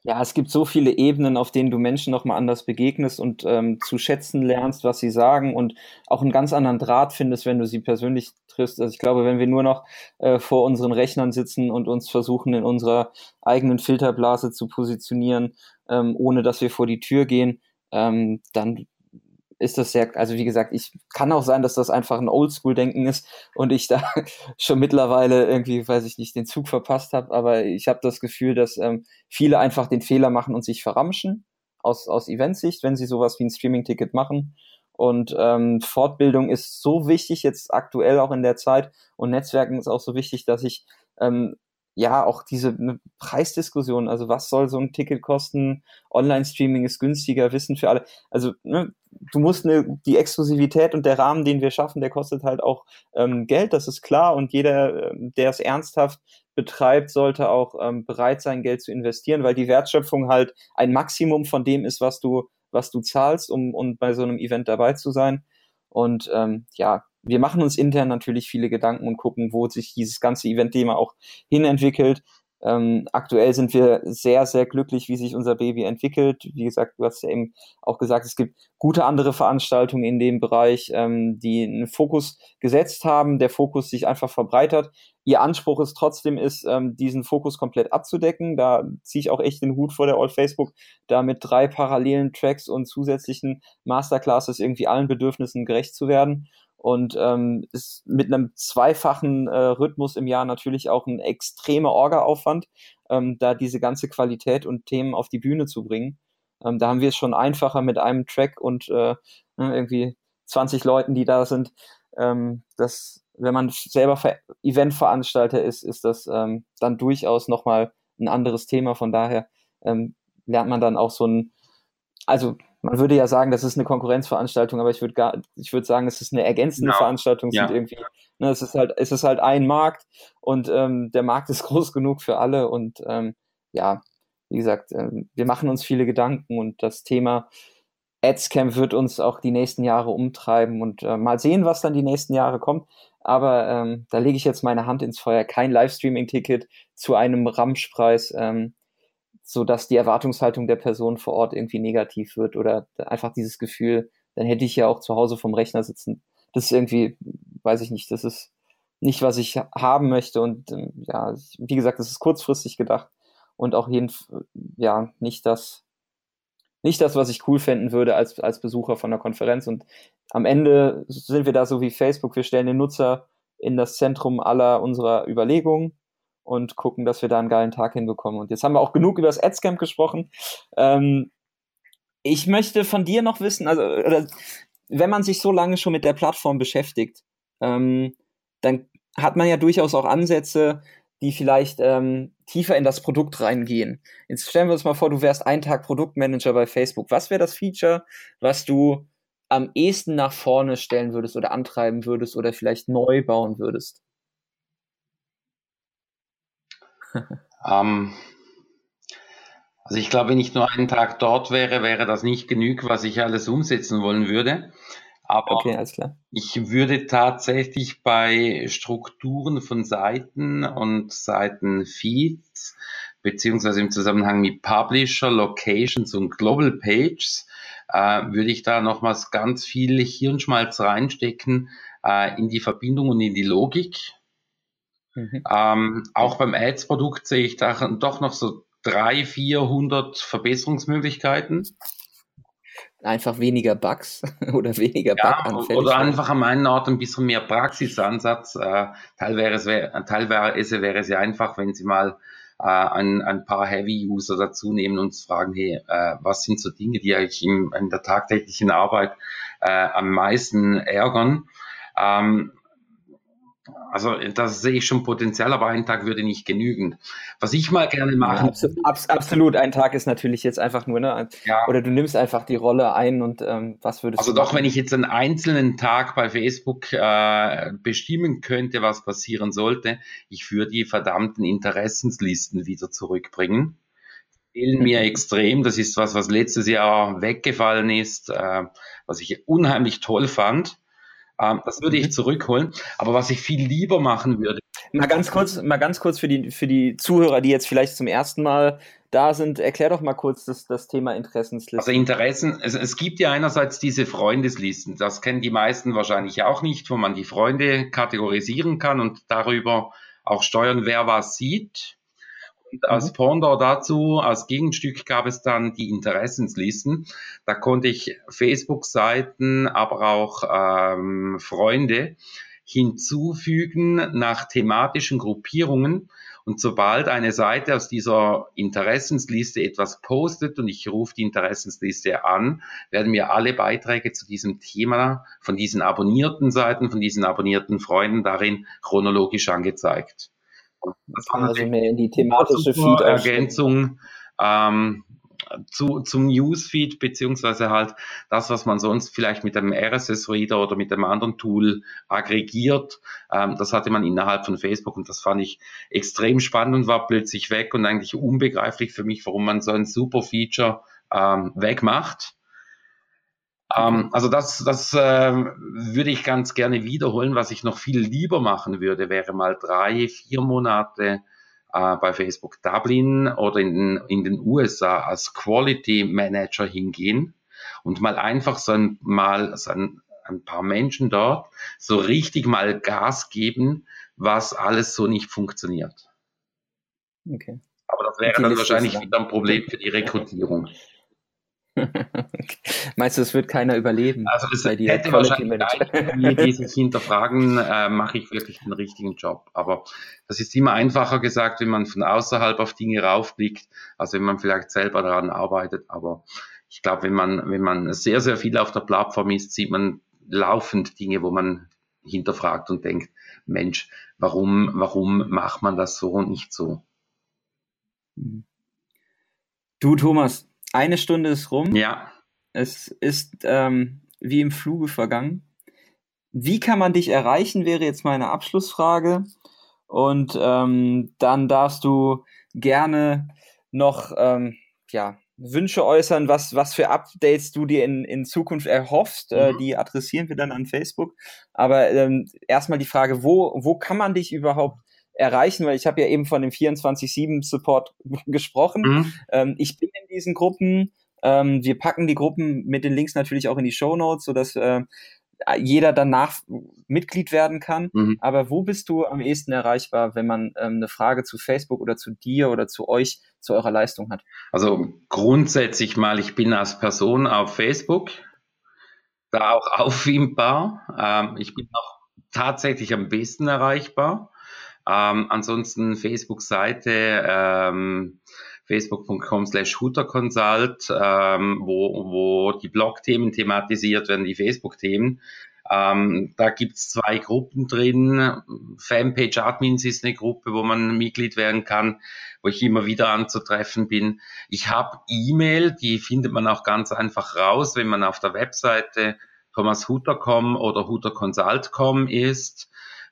Ja, es gibt so viele Ebenen, auf denen du Menschen nochmal anders begegnest und ähm, zu schätzen lernst, was sie sagen und auch einen ganz anderen Draht findest, wenn du sie persönlich triffst. Also ich glaube, wenn wir nur noch äh, vor unseren Rechnern sitzen und uns versuchen, in unserer eigenen Filterblase zu positionieren, ähm, ohne dass wir vor die Tür gehen, ähm, dann ist das sehr, also wie gesagt, ich kann auch sein, dass das einfach ein Oldschool-Denken ist und ich da schon mittlerweile irgendwie, weiß ich nicht, den Zug verpasst habe, aber ich habe das Gefühl, dass ähm, viele einfach den Fehler machen und sich verramschen aus, aus Eventsicht, wenn sie sowas wie ein Streaming-Ticket machen. Und ähm, Fortbildung ist so wichtig jetzt aktuell auch in der Zeit und Netzwerken ist auch so wichtig, dass ich ähm, ja, auch diese ne, Preisdiskussion, also was soll so ein Ticket kosten? Online-Streaming ist günstiger, Wissen für alle. Also ne, du musst ne, die Exklusivität und der Rahmen, den wir schaffen, der kostet halt auch ähm, Geld, das ist klar. Und jeder, ähm, der es ernsthaft betreibt, sollte auch ähm, bereit sein, Geld zu investieren, weil die Wertschöpfung halt ein Maximum von dem ist, was du, was du zahlst, um, um bei so einem Event dabei zu sein. Und ähm, ja, wir machen uns intern natürlich viele Gedanken und gucken, wo sich dieses ganze Event-Thema auch hinentwickelt. Ähm, aktuell sind wir sehr, sehr glücklich, wie sich unser Baby entwickelt. Wie gesagt, du hast ja eben auch gesagt, es gibt gute andere Veranstaltungen in dem Bereich, ähm, die einen Fokus gesetzt haben, der Fokus sich einfach verbreitert. Ihr Anspruch ist trotzdem ist, ähm, diesen Fokus komplett abzudecken. Da ziehe ich auch echt den Hut vor der Old Facebook, da mit drei parallelen Tracks und zusätzlichen Masterclasses irgendwie allen Bedürfnissen gerecht zu werden und ähm, ist mit einem zweifachen äh, Rhythmus im Jahr natürlich auch ein extremer Orga-Aufwand, ähm, da diese ganze Qualität und Themen auf die Bühne zu bringen. Ähm, da haben wir es schon einfacher mit einem Track und äh, ne, irgendwie 20 Leuten, die da sind. Ähm, das wenn man selber Eventveranstalter ist, ist das ähm, dann durchaus nochmal ein anderes Thema. Von daher ähm, lernt man dann auch so ein, also man würde ja sagen, das ist eine Konkurrenzveranstaltung, aber ich würde gar, ich würde sagen, es ist eine ergänzende genau. Veranstaltung. Ja. irgendwie, ne, es ist halt, es ist halt ein Markt und ähm, der Markt ist groß genug für alle und ähm, ja, wie gesagt, ähm, wir machen uns viele Gedanken und das Thema Adscamp wird uns auch die nächsten Jahre umtreiben und äh, mal sehen, was dann die nächsten Jahre kommt. Aber ähm, da lege ich jetzt meine Hand ins Feuer. Kein Livestreaming-Ticket zu einem Ramschpreis. Ähm, so dass die Erwartungshaltung der Person vor Ort irgendwie negativ wird oder einfach dieses Gefühl, dann hätte ich ja auch zu Hause vom Rechner sitzen. Das ist irgendwie, weiß ich nicht, das ist nicht, was ich haben möchte und ähm, ja, wie gesagt, das ist kurzfristig gedacht und auch jeden, ja, nicht das, nicht das, was ich cool finden würde als, als Besucher von der Konferenz und am Ende sind wir da so wie Facebook, wir stellen den Nutzer in das Zentrum aller unserer Überlegungen und gucken, dass wir da einen geilen Tag hinbekommen. Und jetzt haben wir auch genug über das Adscamp gesprochen. Ähm, ich möchte von dir noch wissen, also oder, wenn man sich so lange schon mit der Plattform beschäftigt, ähm, dann hat man ja durchaus auch Ansätze, die vielleicht ähm, tiefer in das Produkt reingehen. Jetzt stellen wir uns mal vor, du wärst einen Tag Produktmanager bei Facebook. Was wäre das Feature, was du am ehesten nach vorne stellen würdest oder antreiben würdest oder vielleicht neu bauen würdest? Ähm, also ich glaube, wenn ich nur einen Tag dort wäre, wäre das nicht genug, was ich alles umsetzen wollen würde. Aber okay, ich würde tatsächlich bei Strukturen von Seiten und Seitenfeeds beziehungsweise im Zusammenhang mit Publisher, Locations und Global Pages äh, würde ich da nochmals ganz viel Hirnschmalz reinstecken äh, in die Verbindung und in die Logik Mhm. Ähm, auch beim Ads-Produkt sehe ich da doch noch so drei, vierhundert Verbesserungsmöglichkeiten. Einfach weniger Bugs oder weniger ja, Oder einfach an meinen Ort ein bisschen mehr Praxisansatz. Äh, teilweise, teilweise wäre es ja einfach, wenn Sie mal äh, ein, ein paar Heavy-User dazu nehmen und fragen, hey, äh, was sind so Dinge, die eigentlich in, in der tagtäglichen Arbeit äh, am meisten ärgern? Ähm, also da sehe ich schon Potenzial, aber ein Tag würde nicht genügen. Was ich mal gerne mache. Ja, absolut, ein Tag ist natürlich jetzt einfach nur, ne? Ja. Oder du nimmst einfach die Rolle ein und ähm, was würdest also du. Also doch, wenn ich jetzt einen einzelnen Tag bei Facebook äh, bestimmen könnte, was passieren sollte, ich würde die verdammten Interessenslisten wieder zurückbringen. Fehlen mir mhm. extrem. Das ist was, was letztes Jahr weggefallen ist, äh, was ich unheimlich toll fand ähm, das würde ich mhm. zurückholen. Aber was ich viel lieber machen würde. Mal ganz kurz, mal ganz kurz für die, für die Zuhörer, die jetzt vielleicht zum ersten Mal da sind, erklär doch mal kurz das, das Thema Interessenslisten. Also Interessen, es, es gibt ja einerseits diese Freundeslisten, das kennen die meisten wahrscheinlich auch nicht, wo man die Freunde kategorisieren kann und darüber auch steuern, wer was sieht. Und als mhm. Pendant dazu, als Gegenstück gab es dann die Interessenslisten. Da konnte ich Facebook-Seiten, aber auch ähm, Freunde hinzufügen nach thematischen Gruppierungen. Und sobald eine Seite aus dieser Interessensliste etwas postet und ich rufe die Interessensliste an, werden mir alle Beiträge zu diesem Thema von diesen abonnierten Seiten, von diesen abonnierten Freunden darin chronologisch angezeigt. Das also mehr in die thematische Feed Ergänzung ähm, zu, zum Newsfeed, beziehungsweise halt das, was man sonst vielleicht mit einem RSS-Reader oder mit einem anderen Tool aggregiert. Ähm, das hatte man innerhalb von Facebook und das fand ich extrem spannend und war plötzlich weg und eigentlich unbegreiflich für mich, warum man so ein super Feature ähm, wegmacht. Ähm, also das, das äh, würde ich ganz gerne wiederholen. Was ich noch viel lieber machen würde, wäre mal drei, vier Monate äh, bei Facebook Dublin oder in, in den USA als Quality Manager hingehen und mal einfach so ein, mal so ein, ein paar Menschen dort so richtig mal Gas geben, was alles so nicht funktioniert. Okay. Aber das wäre dann wahrscheinlich wieder ein Problem für die Rekrutierung. Meinst du, es wird keiner überleben? Also es bei dir hätte wahrscheinlich die, sich hinterfragen, äh, mache ich wirklich den richtigen Job. Aber das ist immer einfacher gesagt, wenn man von außerhalb auf Dinge raufblickt, als wenn man vielleicht selber daran arbeitet. Aber ich glaube, wenn man, wenn man sehr, sehr viel auf der Plattform ist, sieht man laufend Dinge, wo man hinterfragt und denkt, Mensch, warum, warum macht man das so und nicht so? Du, Thomas, eine Stunde ist rum. Ja. Es ist ähm, wie im Fluge vergangen. Wie kann man dich erreichen, wäre jetzt meine Abschlussfrage. Und ähm, dann darfst du gerne noch ähm, ja, Wünsche äußern, was, was für Updates du dir in, in Zukunft erhoffst. Äh, mhm. Äh, die adressieren wir dann an Facebook. Aber ähm, erstmal die Frage, wo, wo kann man dich überhaupt erreichen? Weil ich habe ja eben von dem 24-7-Support gesprochen. Mhm. Ähm, ich bin in diesen Gruppen. Ähm, wir packen die Gruppen mit den Links natürlich auch in die Show Notes, sodass äh, jeder danach Mitglied werden kann. Mhm. Aber wo bist du am ehesten erreichbar, wenn man ähm, eine Frage zu Facebook oder zu dir oder zu euch, zu eurer Leistung hat? Also grundsätzlich mal, ich bin als Person auf Facebook, da auch auffindbar. Ähm, ich bin auch tatsächlich am besten erreichbar. Ähm, ansonsten Facebook-Seite, ähm, facebook.com slash Consult, ähm, wo, wo die Blog-Themen thematisiert werden, die Facebook-Themen. Ähm, da gibt's zwei Gruppen drin. Fanpage Admins ist eine Gruppe, wo man Mitglied werden kann, wo ich immer wieder anzutreffen bin. Ich habe E-Mail, die findet man auch ganz einfach raus, wenn man auf der Webseite thomashuter.com oder huterconsult.com ist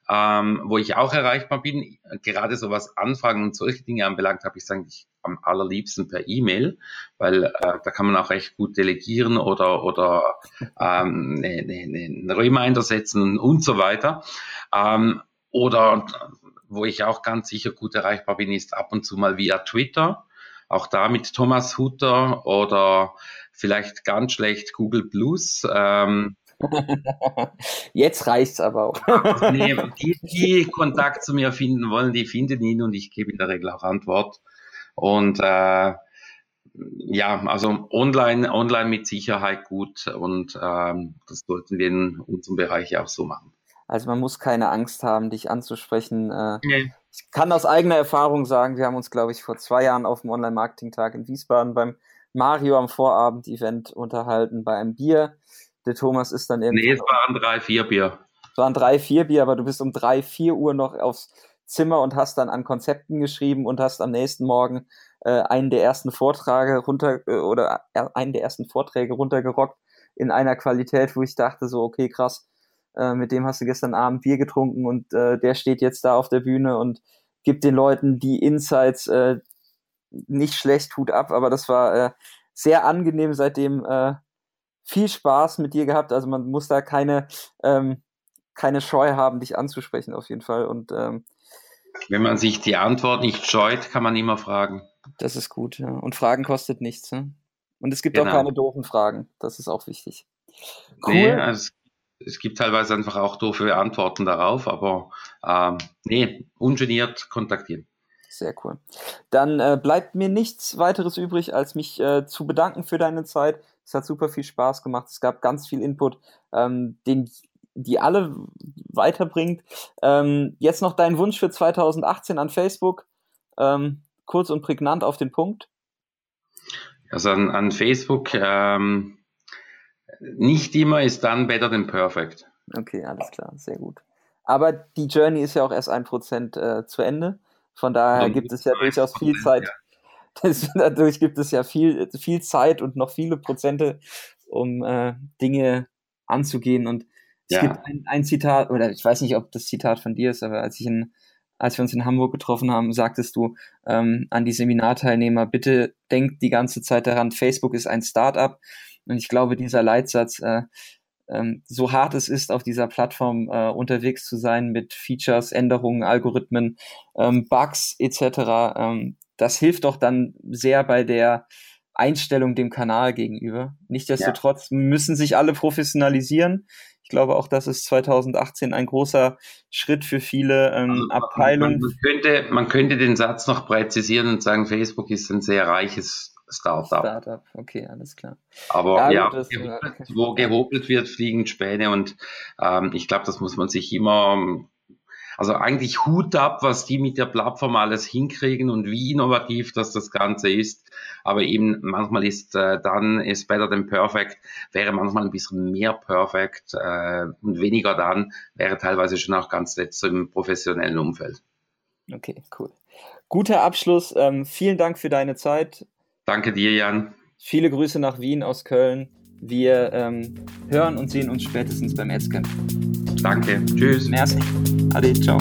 ähm, wo ich auch erreichbar bin. Gerade so was Anfragen und solche Dinge anbelangt, habe ich es eigentlich am allerliebsten per E-Mail, weil äh, da kann man auch recht gut delegieren oder, oder ähm, ne, ne, ne, einen Reminder setzen und so weiter. Ähm, oder wo ich auch ganz sicher gut erreichbar bin, ist ab und zu mal via Twitter. Auch da mit Thomas Hutter oder vielleicht ganz schlecht Google Plus. Ähm, Jetzt reicht's aber auch. nee, die, die Kontakt zu mir finden wollen, die finden ihn und ich gebe in der Regel auch Antwort. Und äh, ja, also online, online mit Sicherheit gut und ähm, das sollten wir in unserem Bereich auch so machen. Also man muss keine Angst haben, dich anzusprechen. Äh, nee. Ich kann aus eigener Erfahrung sagen, wir haben uns, glaube ich, vor zwei Jahren auf dem Online-Marketing-Tag in Wiesbaden beim Mario am Vorabend-Event unterhalten bei einem Bier. Der Thomas ist dann irgendwie. Nee, es waren drei, vier Bier. Es waren drei, vier Bier, aber du bist um drei, vier Uhr noch aufs Zimmer und hast dann an Konzepten geschrieben und hast am nächsten Morgen äh, einen der ersten Vorträge runter äh, oder äh, einen der ersten Vorträge runtergerockt in einer Qualität, wo ich dachte so, okay, krass, äh, mit dem hast du gestern Abend Bier getrunken und äh, der steht jetzt da auf der Bühne und gibt den Leuten die Insights äh, nicht schlecht, Hut ab, aber das war äh, sehr angenehm, seitdem äh, viel Spaß mit dir gehabt. Also man muss da keine, ähm, keine Scheu haben, dich anzusprechen auf jeden Fall. Und ähm, wenn man sich die Antwort nicht scheut, kann man immer fragen. Das ist gut, ja. Und Fragen kostet nichts. Ne? Und es gibt genau. auch keine doofen Fragen. Das ist auch wichtig. Cool. Nee, also es gibt teilweise einfach auch doofe Antworten darauf, aber ähm, nee, ungeniert kontaktieren. Sehr cool. Dann äh, bleibt mir nichts weiteres übrig, als mich äh, zu bedanken für deine Zeit. Es hat super viel Spaß gemacht. Es gab ganz viel Input, ähm, den die alle weiterbringt. Ähm, jetzt noch dein Wunsch für 2018 an Facebook. Ähm, kurz und prägnant auf den Punkt. Also an, an Facebook, ähm, nicht immer ist dann better than perfect. Okay, alles klar, sehr gut. Aber die Journey ist ja auch erst ein Prozent äh, zu Ende. Von daher gibt es ja durchaus viel Zeit. Das, dadurch gibt es ja viel, viel Zeit und noch viele Prozente, um äh, Dinge anzugehen. Und es ja. gibt ein, ein, Zitat, oder ich weiß nicht, ob das Zitat von dir ist, aber als ich in, als wir uns in Hamburg getroffen haben, sagtest du ähm, an die Seminarteilnehmer, bitte denkt die ganze Zeit daran, Facebook ist ein Startup. Und ich glaube, dieser Leitsatz, äh, ähm, so hart es ist, auf dieser Plattform äh, unterwegs zu sein mit Features, Änderungen, Algorithmen, ähm, Bugs etc., ähm, das hilft doch dann sehr bei der Einstellung dem Kanal gegenüber. Nichtsdestotrotz ja. müssen sich alle professionalisieren. Ich glaube auch, das ist 2018 ein großer Schritt für viele ähm, Abteilungen. Man, könnte, man könnte den Satz noch präzisieren und sagen, Facebook ist ein sehr reiches Startup. Startup, okay, alles klar. Aber ja, ja das, gehobelt, wo gehobelt wird, fliegen Späne und ähm, ich glaube, das muss man sich immer Also eigentlich Hut ab, was die mit der Plattform alles hinkriegen und wie innovativ das das Ganze ist. Aber eben manchmal ist äh, dann ist better than perfect, wäre manchmal ein bisschen mehr perfect äh, und weniger dann wäre teilweise schon auch ganz nett so im professionellen Umfeld. Okay, cool. Guter Abschluss. Ähm, vielen Dank für deine Zeit. Danke dir, Jan. Viele Grüße nach Wien aus Köln. Wir ähm, hören und sehen uns spätestens beim Adscamp. Danke. Tschüss. Merci. Ade, ciao.